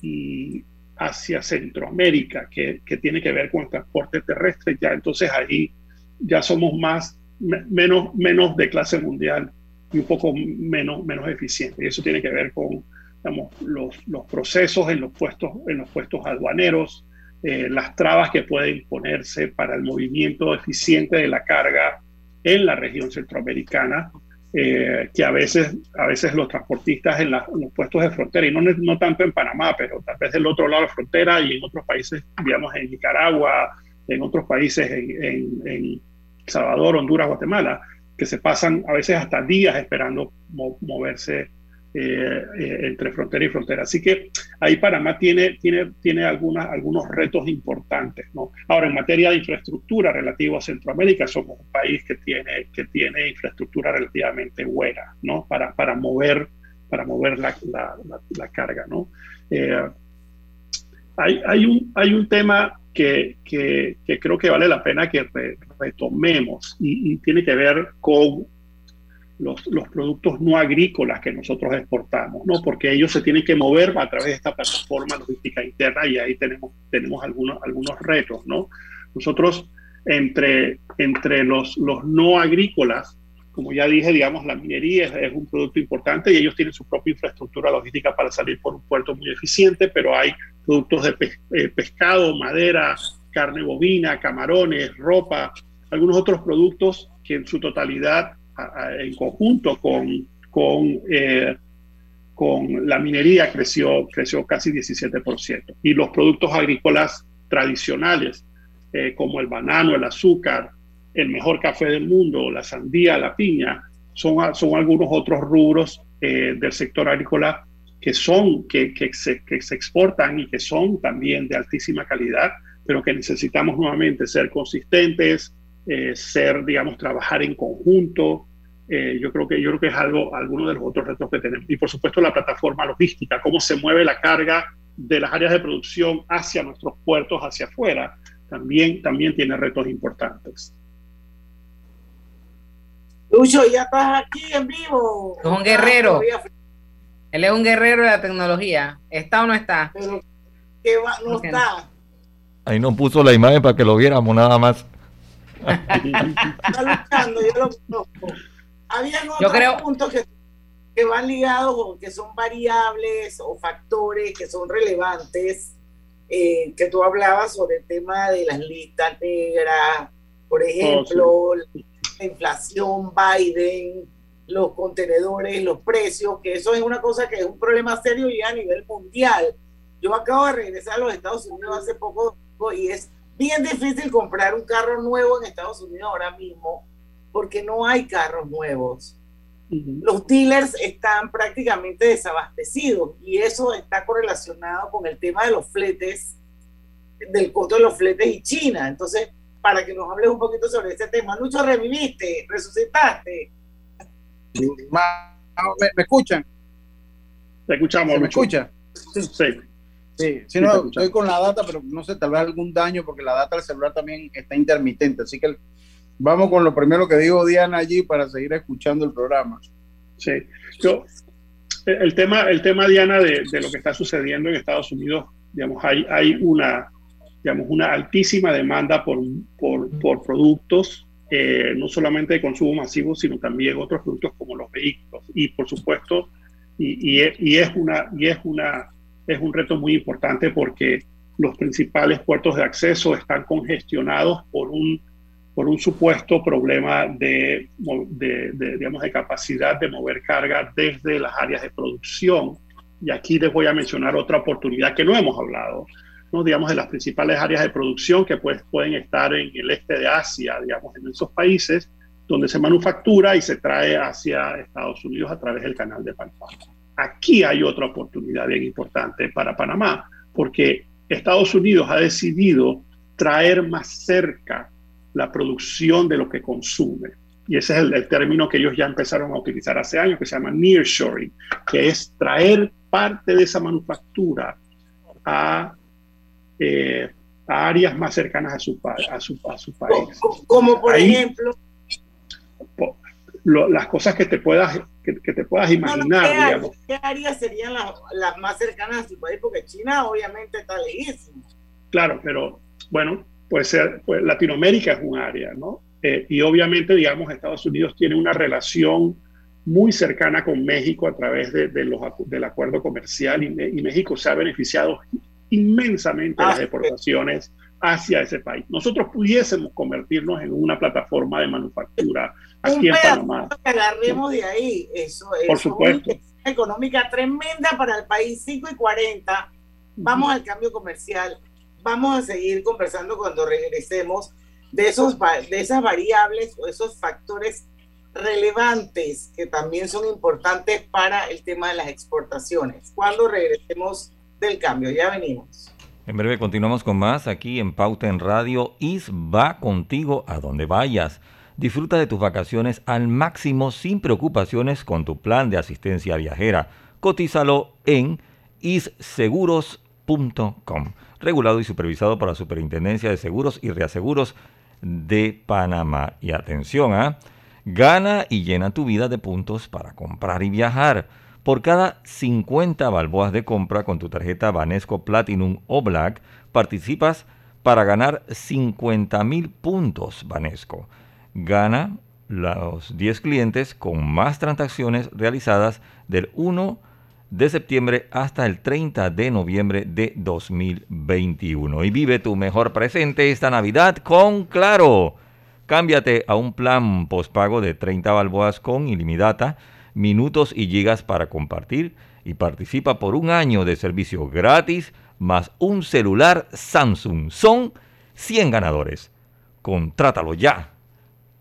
y hacia Centroamérica, que, que tiene que ver con el transporte terrestre, ya entonces ahí ya somos más, menos, menos de clase mundial y un poco menos, menos eficientes. Y eso tiene que ver con digamos, los, los procesos en los puestos, en los puestos aduaneros, eh, las trabas que pueden ponerse para el movimiento eficiente de la carga en la región centroamericana, eh, que a veces, a veces los transportistas en, los puestos de frontera, y no, no tanto en Panamá, pero tal vez del otro lado de la frontera y en otros países, digamos en Nicaragua, en otros países, en, en, Salvador, Honduras, Guatemala, que se pasan a veces hasta días esperando moverse eh, eh, entre frontera y frontera. Así que ahí Panamá tiene, tiene, tiene algunas, algunos retos importantes. ¿no? Ahora, en materia de infraestructura relativo a Centroamérica, somos un país que tiene, que tiene infraestructura relativamente buena ¿no? para, para mover, para mover la, la, carga. ¿no? Eh, hay, hay, un, hay un tema que, que, que, creo que vale la pena que retomemos y, y tiene que ver con los, los, productos no agrícolas que nosotros exportamos, ¿no? Porque ellos se tienen que mover a través de esta plataforma logística interna y ahí tenemos, tenemos algunos, algunos retos, ¿no? Nosotros, entre, entre los, los no agrícolas, como ya dije, digamos, la minería es, un producto importante y ellos tienen su propia infraestructura logística para salir por un puerto muy eficiente, pero hay productos de eh, pescado, madera, carne bovina, camarones, ropa, algunos otros productos que en su totalidad en conjunto con, con, eh, con la minería creció, creció casi 17%. Y los productos agrícolas tradicionales, eh, como el banano, el azúcar, el mejor café del mundo, la sandía, la piña, son, son algunos otros rubros eh, del sector agrícola que son, que, que, se, que se exportan y que son también de altísima calidad, pero que necesitamos nuevamente ser consistentes, ser, digamos, trabajar en conjunto, eh, yo creo que yo creo que es algo alguno de los otros retos que tenemos. Y por supuesto la plataforma logística cómo se mueve la carga de las áreas de producción hacia nuestros puertos hacia afuera también también tiene retos importantes. Lucho ya estás aquí en vivo. Es un guerrero. Él es un guerrero de la tecnología. Está o no está Pero, ¿qué va? no está. Ahí nos puso la imagen para que lo viéramos nada más está luchando yo lo conozco había otros puntos que, que van ligados, que son variables o factores que son relevantes, eh, que tú hablabas sobre el tema de las listas negras, por ejemplo, oh, la inflación, Biden, los contenedores, los precios, que eso es una cosa que es un problema serio ya a nivel mundial. Yo acabo de regresar a los Estados Unidos hace poco y es bien difícil comprar un carro nuevo en Estados Unidos ahora mismo porque no hay carros nuevos. Los dealers están prácticamente desabastecidos y eso está correlacionado con el tema de los fletes, del costo de los fletes y China. Entonces, para que nos hables un poquito sobre ese tema, Lucho, reviviste, resucitaste. ¿Me, escuchan? Te escuchamos. ¿Me escucha? Sí. Sí, sí no, estoy con la data, pero no sé, tal vez algún daño, porque la data del celular también está intermitente, así que vamos con lo primero que dijo Diana allí para seguir escuchando el programa. Sí, yo, el tema, el tema Diana, de, de, lo que está sucediendo en Estados Unidos, digamos, hay, hay una, digamos, una altísima demanda por, por, por productos, eh, no solamente de consumo masivo, sino también otros productos como los vehículos. Y por supuesto, y, y, es, y es, una, y es, una, es un reto muy importante porque los principales puertos de acceso están congestionados por un por un supuesto problema de, de, digamos, de capacidad de mover carga desde las áreas de producción. Y aquí les voy a mencionar otra oportunidad que no hemos hablado, ¿no? digamos, de las principales áreas de producción que pues, pueden estar en el este de Asia, digamos, en esos países donde se manufactura y se trae hacia Estados Unidos a través del canal de Panamá. Aquí hay otra oportunidad bien importante para Panamá, porque Estados Unidos ha decidido traer más cerca la producción de lo que consume. Y ese es el, término que ellos ya empezaron a utilizar hace años, que se llama nearshoring, que es traer parte de esa manufactura a, eh, a áreas más cercanas a su, a su, a su país. Como por ejemplo. Las cosas que te puedas, que, te puedas imaginar, ¿qué, digamos. ¿Qué áreas serían las, las más cercanas a su país? Porque China obviamente está lejísimo. Claro, pero bueno, puede ser, pues Latinoamérica es un área, ¿no? Eh, y obviamente, digamos, Estados Unidos tiene una relación muy cercana con México a través de, los, del acuerdo comercial y, México se ha beneficiado inmensamente de las exportaciones hacia ese país. Nosotros pudiésemos convertirnos en una plataforma de manufactura aquí en Panamá. Que agarremos de ahí, eso es Por supuesto. una económica tremenda para el país, 5 y 40. Vamos al cambio comercial, vamos a seguir conversando cuando regresemos de, esos, de esas variables o esos factores relevantes que también son importantes para el tema de las exportaciones. Cuando regresemos del cambio, ya venimos. En breve continuamos con más aquí en Pauta en Radio. IS va contigo a donde vayas. Disfruta de tus vacaciones al máximo sin preocupaciones con tu plan de asistencia viajera. Cotízalo en isseguros.com. Regulado y supervisado por la Superintendencia de Seguros y Reaseguros de Panamá. Y atención, ¿ah? Gana y llena tu vida de puntos para comprar y viajar. Por cada 50 balboas de compra con tu tarjeta Banesco Platinum o Black, participas para ganar 50 mil puntos Banesco. Gana los 10 clientes con más transacciones realizadas del 1 de septiembre hasta el 30 de noviembre de 2021. Y vive tu mejor presente esta Navidad con Claro. Cámbiate a un plan postpago de 30 balboas con ilimitada, minutos y gigas para compartir y participa por un año de servicio gratis más un celular Samsung. Son 100 ganadores. Contrátalo ya.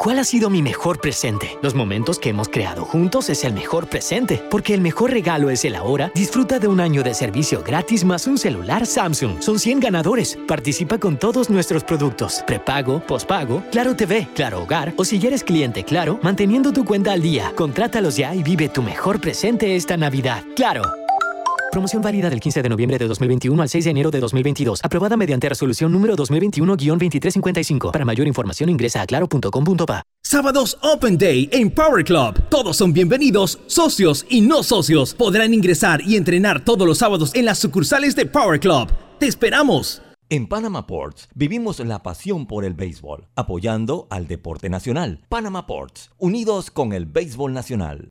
¿Cuál ha sido mi mejor presente? Los momentos que hemos creado juntos es el mejor presente, porque el mejor regalo es el ahora. Disfruta de un año de servicio gratis más un celular Samsung. Son 100 ganadores. Participa con todos nuestros productos. Prepago, pospago, Claro TV, Claro Hogar o si ya eres cliente Claro, manteniendo tu cuenta al día. Contrátalos ya y vive tu mejor presente esta Navidad. Claro. Promoción válida del 15 de noviembre de 2021 al 6 de enero de 2022. Aprobada mediante resolución número 2021-2355. Para mayor información ingresa a claro.com.pa. Sábados Open Day en Power Club. Todos son bienvenidos, socios y no socios. Podrán ingresar y entrenar todos los sábados en las sucursales de Power Club. ¡Te esperamos! En Panama Ports vivimos la pasión por el béisbol, apoyando al deporte nacional. Panama Ports, unidos con el béisbol nacional.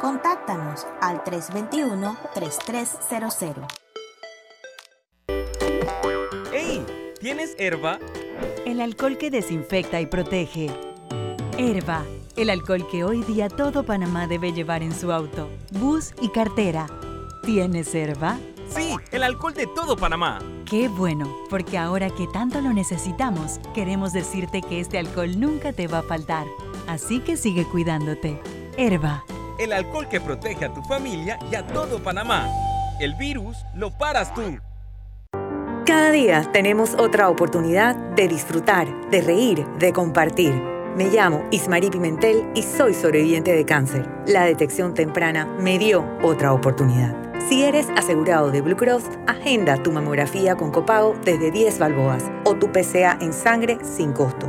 Contáctanos al 321-3300. ¡Ey! ¿Tienes herba? El alcohol que desinfecta y protege. Herba, el alcohol que hoy día todo Panamá debe llevar en su auto, bus y cartera. ¿Tienes herba? Sí, el alcohol de todo Panamá. Qué bueno, porque ahora que tanto lo necesitamos, queremos decirte que este alcohol nunca te va a faltar. Así que sigue cuidándote. Herba el alcohol que protege a tu familia y a todo Panamá. El virus lo paras tú. Cada día tenemos otra oportunidad de disfrutar, de reír, de compartir. Me llamo Ismarí Pimentel y soy sobreviviente de cáncer. La detección temprana me dio otra oportunidad. Si eres asegurado de Blue Cross, agenda tu mamografía con copago desde 10 balboas o tu PCA en sangre sin costo.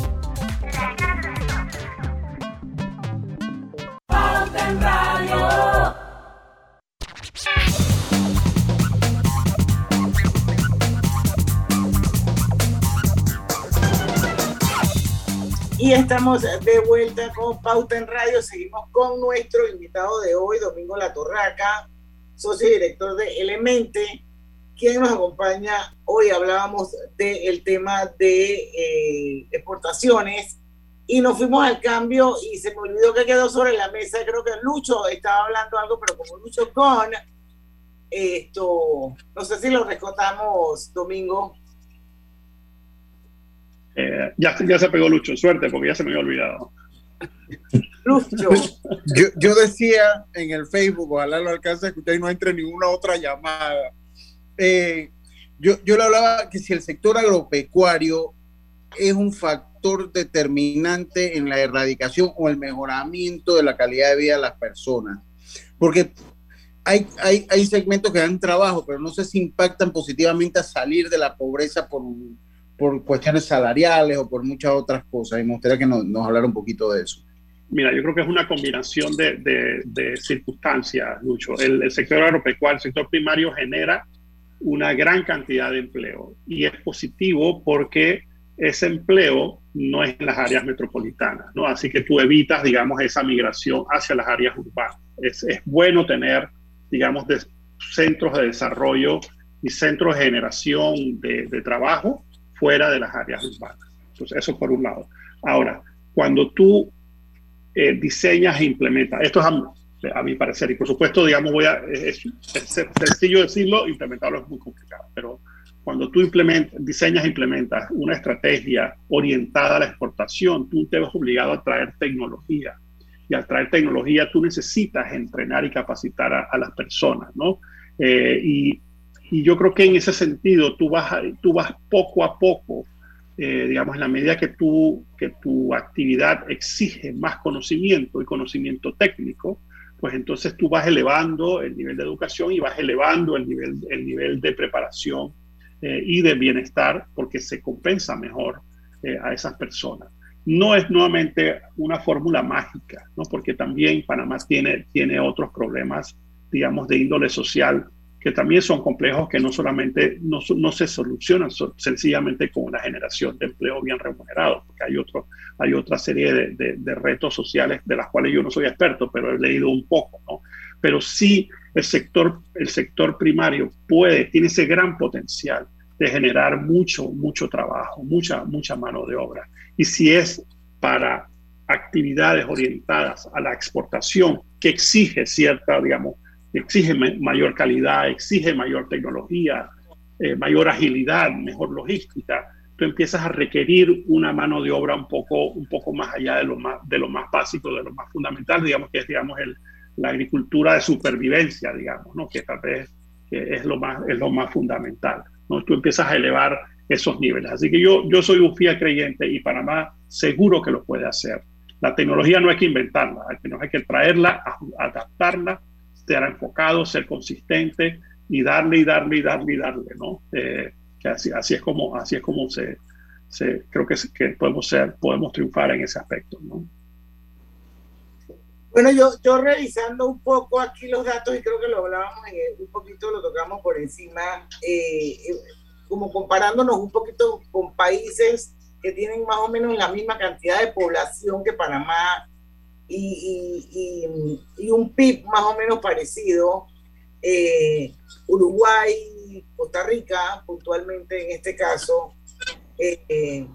Y estamos de vuelta con Pauta en Radio. Seguimos con nuestro invitado de hoy, Domingo La Torraca, socio y director de Elemente, quien nos acompaña. Hoy hablábamos del tema de eh, exportaciones y nos fuimos al cambio y se me olvidó que quedó sobre la mesa. Creo que Lucho estaba hablando algo, pero como Lucho con esto, no sé si lo rescatamos, Domingo. Eh, ya, ya se pegó Lucho, suerte, porque ya se me había olvidado. Lucho. Yo, yo decía en el Facebook, ojalá lo alcance a escuchar y no entre ninguna otra llamada. Eh, yo, yo le hablaba que si el sector agropecuario es un factor determinante en la erradicación o el mejoramiento de la calidad de vida de las personas. Porque hay, hay, hay segmentos que dan trabajo, pero no sé si impactan positivamente a salir de la pobreza por, por cuestiones salariales o por muchas otras cosas. Y me gustaría que nos, nos hablara un poquito de eso. Mira, yo creo que es una combinación de, de, de circunstancias, Lucho. El, el, sector agropecuario, el sector primario genera una gran cantidad de empleo y es positivo porque ese empleo no es en las áreas metropolitanas, ¿no? Así que tú evitas, digamos, esa migración hacia las áreas urbanas. Es, es bueno tener, digamos, de centros de desarrollo y centros de generación de, de trabajo fuera de las áreas urbanas. Entonces, eso por un lado. Ahora, cuando tú eh, diseñas e implementas, esto es a, a, mi parecer, y por supuesto, digamos, voy a, es, es sencillo decirlo, implementarlo es muy complicado, pero cuando tú implementas, diseñas e implementas una estrategia orientada a la exportación, tú te ves obligado a traer tecnología. Y al traer tecnología, tú necesitas entrenar y capacitar a, a las personas, ¿no? Eh, y, y, yo creo que en ese sentido, tú vas, tú vas poco a poco, eh, digamos, en la medida que, tú, que tu actividad exige más conocimiento y conocimiento técnico, pues entonces tú vas elevando el nivel de educación y vas elevando el nivel, el nivel de preparación eh, y de bienestar porque se compensa mejor eh, a esas personas. No es nuevamente una fórmula mágica, ¿no? porque también Panamá tiene, tiene otros problemas, digamos, de índole social que también son complejos que no solamente no, no se solucionan so, sencillamente con una generación de empleo bien remunerado, porque hay, otro, hay otra serie de, de, de, retos sociales de las cuales yo no soy experto, pero he leído un poco, ¿no? Pero sí el sector, el sector primario puede, tiene ese gran potencial de generar mucho, mucho trabajo, mucha, mucha mano de obra. Y si es para actividades orientadas a la exportación, que exige cierta, digamos, exige mayor calidad, exige mayor tecnología, eh, mayor agilidad, mejor logística, tú empiezas a requerir una mano de obra un poco, un poco más allá de lo más, de lo más básico, de lo más fundamental, digamos que es digamos, el, la agricultura de supervivencia, digamos, ¿no? que tal vez es, lo más, es lo más fundamental. ¿no? Tú empiezas a elevar esos niveles. Así que yo, yo soy un fiel creyente y Panamá seguro que lo puede hacer. La tecnología no hay que inventarla, hay que, no hay que traerla, adaptarla estar enfocado, ser consistente y darle y darle y darle y darle, ¿no? Eh, que así, así, es como, así es como se, se creo que, que, podemos ser, podemos triunfar en ese aspecto, ¿no? Bueno, yo, yo revisando un poco aquí los datos y creo que lo hablábamos en, un poquito, lo tocamos por encima, eh, como comparándonos un poquito con países que tienen más o menos la misma cantidad de población que Panamá, y, y, y, un PIB más o menos parecido. Eh, Uruguay Costa Rica, puntualmente en este caso, eh,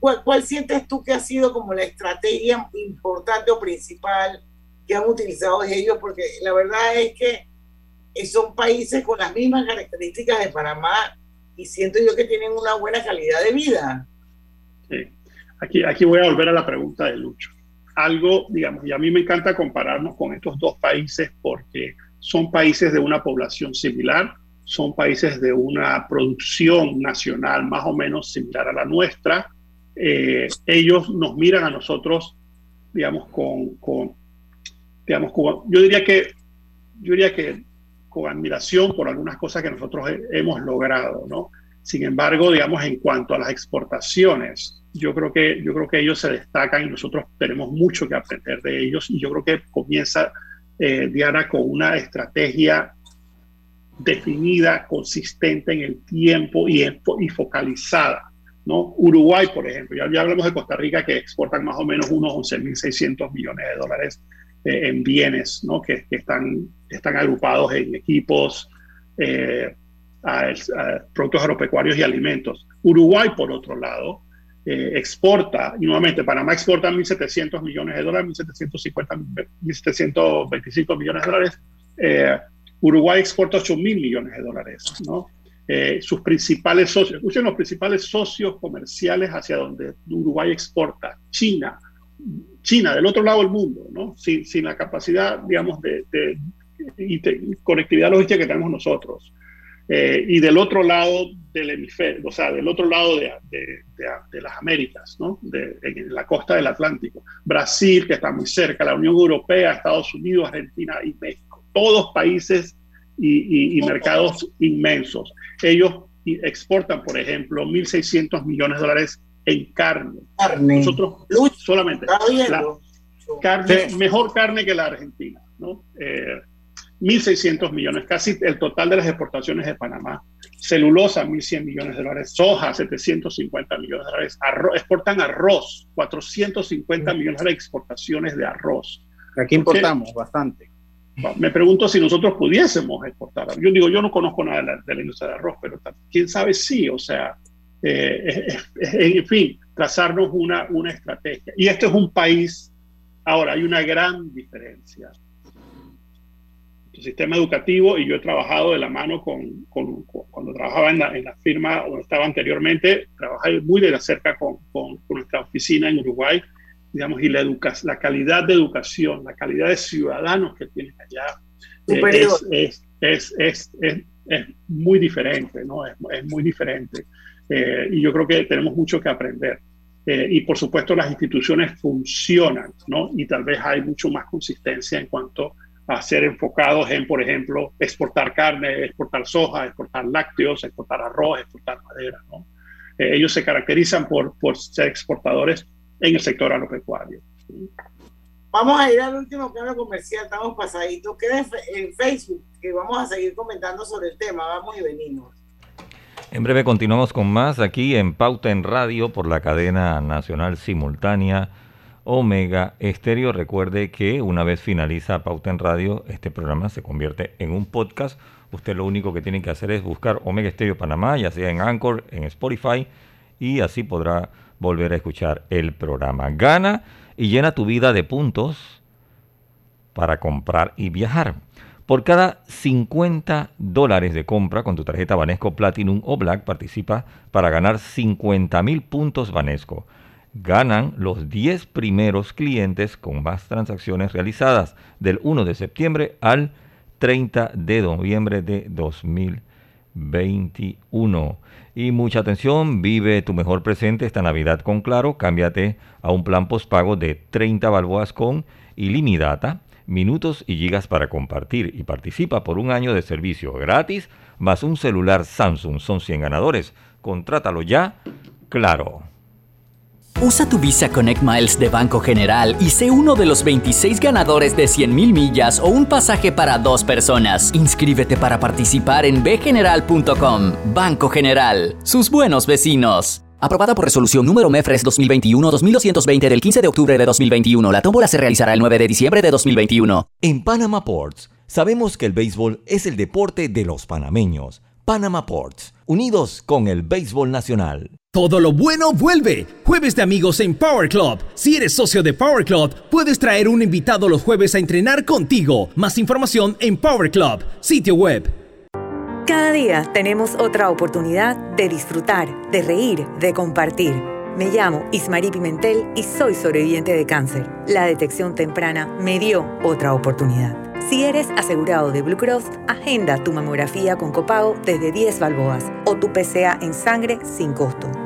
¿cuál, ¿cuál sientes tú que ha sido como la estrategia importante o principal que han utilizado ellos? Porque la verdad es que son países con las mismas características de Panamá y siento yo que tienen una buena calidad de vida. Sí. Aquí, aquí voy a volver a la pregunta de Lucho. Algo, digamos, y a mí me encanta compararnos con estos dos países porque son países de una población similar, son países de una producción nacional más o menos similar a la nuestra. Eh, ellos nos miran a nosotros, digamos, con, digamos, yo diría que, yo diría que con admiración por algunas cosas que nosotros hemos logrado, ¿no? Sin embargo, digamos, en cuanto a las exportaciones, yo creo que, yo creo que ellos se destacan y nosotros tenemos mucho que aprender de ellos y yo creo que comienza eh, Diana con una estrategia definida, consistente en el tiempo y, y focalizada. ¿no? Uruguay, por ejemplo, ya, ya, hablamos de Costa Rica que exportan más o menos unos 11.600 millones de dólares eh, en bienes ¿no? que, que, están, están agrupados en equipos, eh, a, productos agropecuarios y alimentos. Uruguay, por otro lado, eh, exporta, y nuevamente Panamá exporta 1.700 millones de dólares, 1.750, 1.725 millones de dólares, eh, Uruguay exporta 8.000 millones de dólares. Eh, sus principales socios, escuchen los principales socios comerciales hacia donde Uruguay exporta, China, China, del otro lado del mundo. Sin, la capacidad, digamos, de conectividad logística que tenemos nosotros. Eh, y del otro lado del hemisferio, o sea, del otro lado de, de, de las Américas, ¿no? en la costa del Atlántico. Brasil, que está muy cerca, la Unión Europea, Estados Unidos, Argentina y México. Todos países y, y, y mercados inmensos. Ellos exportan, por ejemplo, 1.600 millones de dólares en carne. Carne. Nosotros solamente la carne, mejor carne que la Argentina, ¿no? Eh, 1.600 millones, casi el total de las exportaciones de Panamá. Celulosa, 1.100 millones de dólares. Soja, 750 millones de dólares. Arroz, exportan arroz, 450 millones de dólares exportaciones de arroz. Aquí importamos bastante. Me pregunto si nosotros pudiésemos exportar. Yo digo, yo no conozco nada de la, de la industria de arroz, pero quién sabe si, o sea, eh, en fin, trazarnos una, una estrategia. Y este es un país, ahora hay una gran diferencia sistema educativo y yo he trabajado de la mano con, con, con cuando trabajaba en la, en la, firma o estaba anteriormente, trabajé muy de la cerca con, con, nuestra oficina en Uruguay, digamos, y la, educa la calidad de educación, la calidad de ciudadanos que tienen allá eh, es, es, es, es, muy diferente, ¿no? Es, muy diferente. Eh, y yo creo que tenemos mucho que aprender. Eh, y por supuesto las instituciones funcionan, ¿no? Y tal vez hay mucho más consistencia en cuanto a ser enfocados en, por ejemplo, exportar carne, exportar soja, exportar lácteos, exportar arroz, exportar madera. ¿no? Eh, ellos se caracterizan por, por ser exportadores en el sector agropecuario. Vamos a ir al último plano comercial, estamos pasaditos. Queda en Facebook, que vamos a seguir comentando sobre el tema. Vamos y venimos. En breve continuamos con más aquí en Pauta en Radio por la cadena nacional simultánea Omega Estéreo. Recuerde que una vez finaliza Pauta en Radio, este programa se convierte en un podcast. Usted lo único que tiene que hacer es buscar Omega Estéreo Panamá, ya sea en Anchor, en Spotify, y así podrá volver a escuchar el programa. Gana y llena tu vida de puntos para comprar y viajar. Por cada 50 dólares de compra con tu tarjeta Banesco Platinum o Black participa para ganar 50 mil puntos Banesco ganan los 10 primeros clientes con más transacciones realizadas del 1 de septiembre al 30 de noviembre de 2021. Y mucha atención, vive tu mejor presente esta Navidad con Claro. Cámbiate a un plan postpago de 30 balboas con ilimitada, minutos y gigas para compartir y participa por un año de servicio gratis más un celular Samsung. Son 100 ganadores. Contrátalo ya. Claro. Usa tu Visa Connect Miles de Banco General y sé uno de los 26 ganadores de 100.000 millas o un pasaje para dos personas. Inscríbete para participar en bgeneral.com. Banco General, sus buenos vecinos. Aprobada por resolución número MEFRES 2021-2220 del 15 de octubre de 2021. La tómbola se realizará el 9 de diciembre de 2021. En Panama Ports, sabemos que el béisbol es el deporte de los panameños Panama Ports, unidos con el béisbol nacional. Todo lo bueno vuelve. Jueves de amigos en Power Club. Si eres socio de Power Club, puedes traer un invitado los jueves a entrenar contigo. Más información en Power Club, sitio web. Cada día tenemos otra oportunidad de disfrutar, de reír, de compartir. Me llamo Ismarí Pimentel y soy sobreviviente de cáncer. La detección temprana me dio otra oportunidad. Si eres asegurado de Blue Cross, agenda tu mamografía con copago desde 10 balboas o tu PCA en sangre sin costo.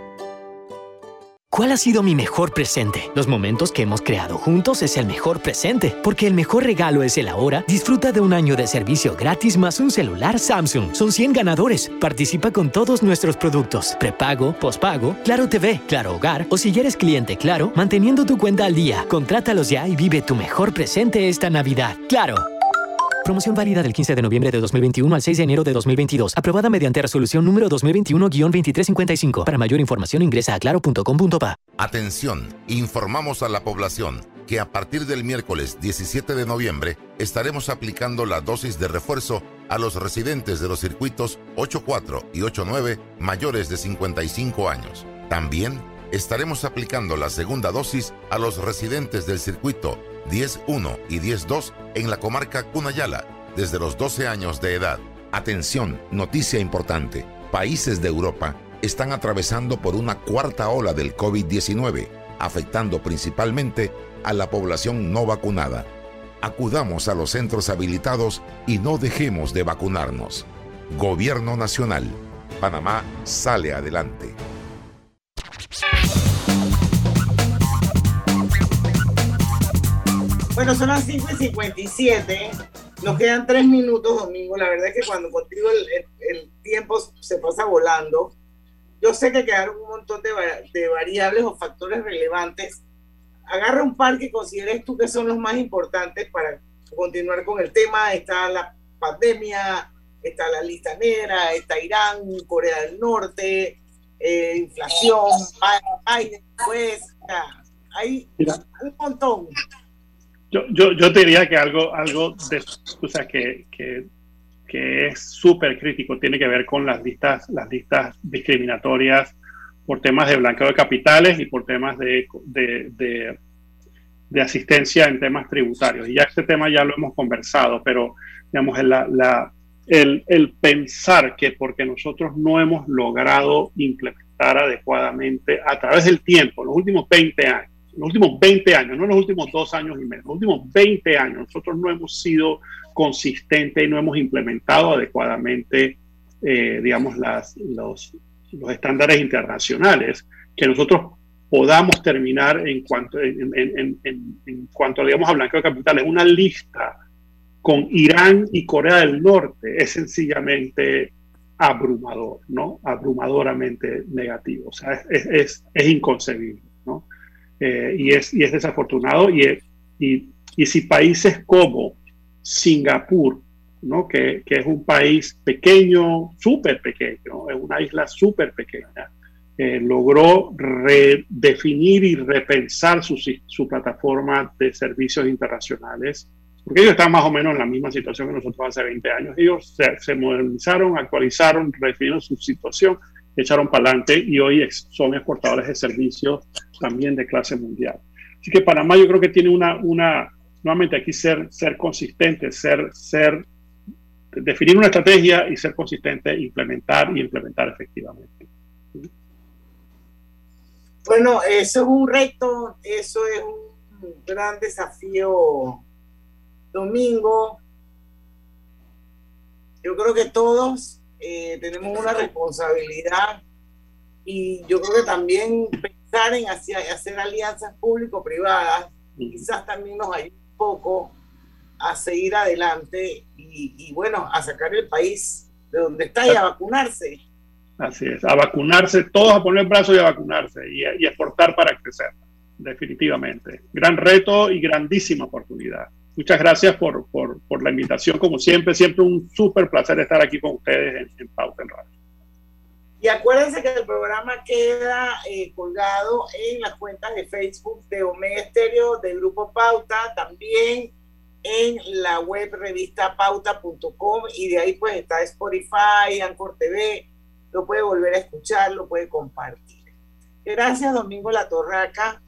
¿Cuál ha sido mi mejor presente? Los momentos que hemos creado juntos es el mejor presente, porque el mejor regalo es el ahora. Disfruta de un año de servicio gratis más un celular Samsung. Son 100 ganadores. Participa con todos nuestros productos. Prepago, pospago, Claro TV, Claro Hogar o si eres cliente Claro, manteniendo tu cuenta al día. Contrátalos ya y vive tu mejor presente esta Navidad. Claro. Promoción válida del 15 de noviembre de 2021 al 6 de enero de 2022. Aprobada mediante resolución número 2021-2355. Para mayor información ingresa a claro.com.pa. Atención, informamos a la población que a partir del miércoles 17 de noviembre estaremos aplicando la dosis de refuerzo a los residentes de los circuitos 84 y 89 mayores de 55 años. También estaremos aplicando la segunda dosis a los residentes del circuito 10.1 y 10.2 en la comarca Cunayala desde los 12 años de edad. Atención, noticia importante. Países de Europa están atravesando por una cuarta ola del COVID-19, afectando principalmente a la población no vacunada. Acudamos a los centros habilitados y no dejemos de vacunarnos. Gobierno Nacional. Panamá sale adelante. Bueno, son las 5 y 57. Nos quedan tres minutos, Domingo. La verdad es que cuando contigo el, el, tiempo se pasa volando. Yo sé que quedaron un montón de, de, variables o factores relevantes. Agarra un par que consideres tú que son los más importantes para continuar con el tema. Está la pandemia, está la lista negra, está Irán, Corea del Norte, eh, inflación, Biden, pues, hay un montón. Yo, yo, yo, te diría que algo, algo de, o sea, que, que, que es súper crítico tiene que ver con las listas, las listas discriminatorias por temas de blanqueo de capitales y por temas de, de, de, de, asistencia en temas tributarios. Y ya este tema ya lo hemos conversado, pero digamos, la, la, el, el pensar que porque nosotros no hemos logrado implementar adecuadamente a través del tiempo, los últimos 20 años, los últimos 20 años, no los últimos dos años y medio, los últimos 20 años, nosotros no hemos sido consistentes y no hemos implementado adecuadamente, eh, digamos, las, los, los, estándares internacionales, que nosotros podamos terminar en cuanto, en, en, en, en cuanto digamos, a blanqueo de capitales, una lista con Irán y Corea del Norte es sencillamente abrumador, ¿no? Abrumadoramente negativo, o sea, es, es, es inconcebible, ¿no? Eh, y, es, y es desafortunado. Y, y, y, si países como Singapur, ¿no? que, que es un país pequeño, súper pequeño, es una isla súper pequeña, eh, logró redefinir y repensar su, su plataforma de servicios internacionales, porque ellos están más o menos en la misma situación que nosotros hace 20 años. Ellos se, se modernizaron, actualizaron, redefinieron su situación echaron para adelante y hoy son exportadores de servicios también de clase mundial. Así que Panamá yo creo que tiene una, una nuevamente aquí ser, ser consistente, ser, ser, definir una estrategia y ser consistente, implementar y implementar efectivamente. Bueno, eso es un reto, eso es un gran desafío. Domingo, yo creo que todos eh, tenemos una responsabilidad y yo creo que también pensar en hacia, hacer alianzas público-privadas quizás también nos ayude un poco a seguir adelante y, y, bueno, a sacar el país de donde está y a vacunarse. Así es, a vacunarse, todos a poner brazos y a vacunarse y, a, y exportar para crecer, definitivamente. Gran reto y grandísima oportunidad. Muchas gracias por, por, por la invitación, como siempre, siempre un súper placer estar aquí con ustedes en, Pauta en Radio. Y acuérdense que el programa queda eh, colgado en las cuentas de Facebook de Omega Estéreo, del Grupo Pauta, también en la web revista pauta.com y de ahí pues está Spotify, Anchor TV, lo puede volver a escuchar, lo puede compartir. Gracias Domingo La Torraca.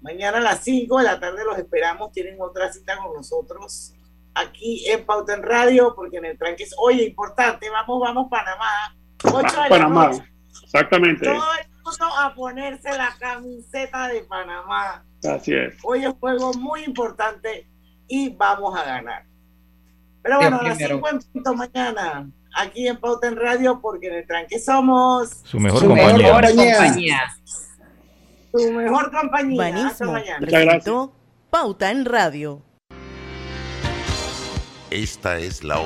Mañana a las 5 de la tarde los esperamos, tienen otra cita con nosotros aquí en Pauta en Radio, porque en el tranque es, oye, importante, vamos, vamos Panamá. 8 de Panamá, la noche. exactamente. Todo el mundo a ponerse la camiseta de Panamá. Así es. Hoy es un juego muy importante y vamos a ganar. Pero bueno, a las 5 en punto mañana, aquí en Pauta en Radio, porque en el tranque somos Su mejor compañía. compañía. Tu mejor compañía. Hasta Banismo mañana. Pauta en Radio. Esta es la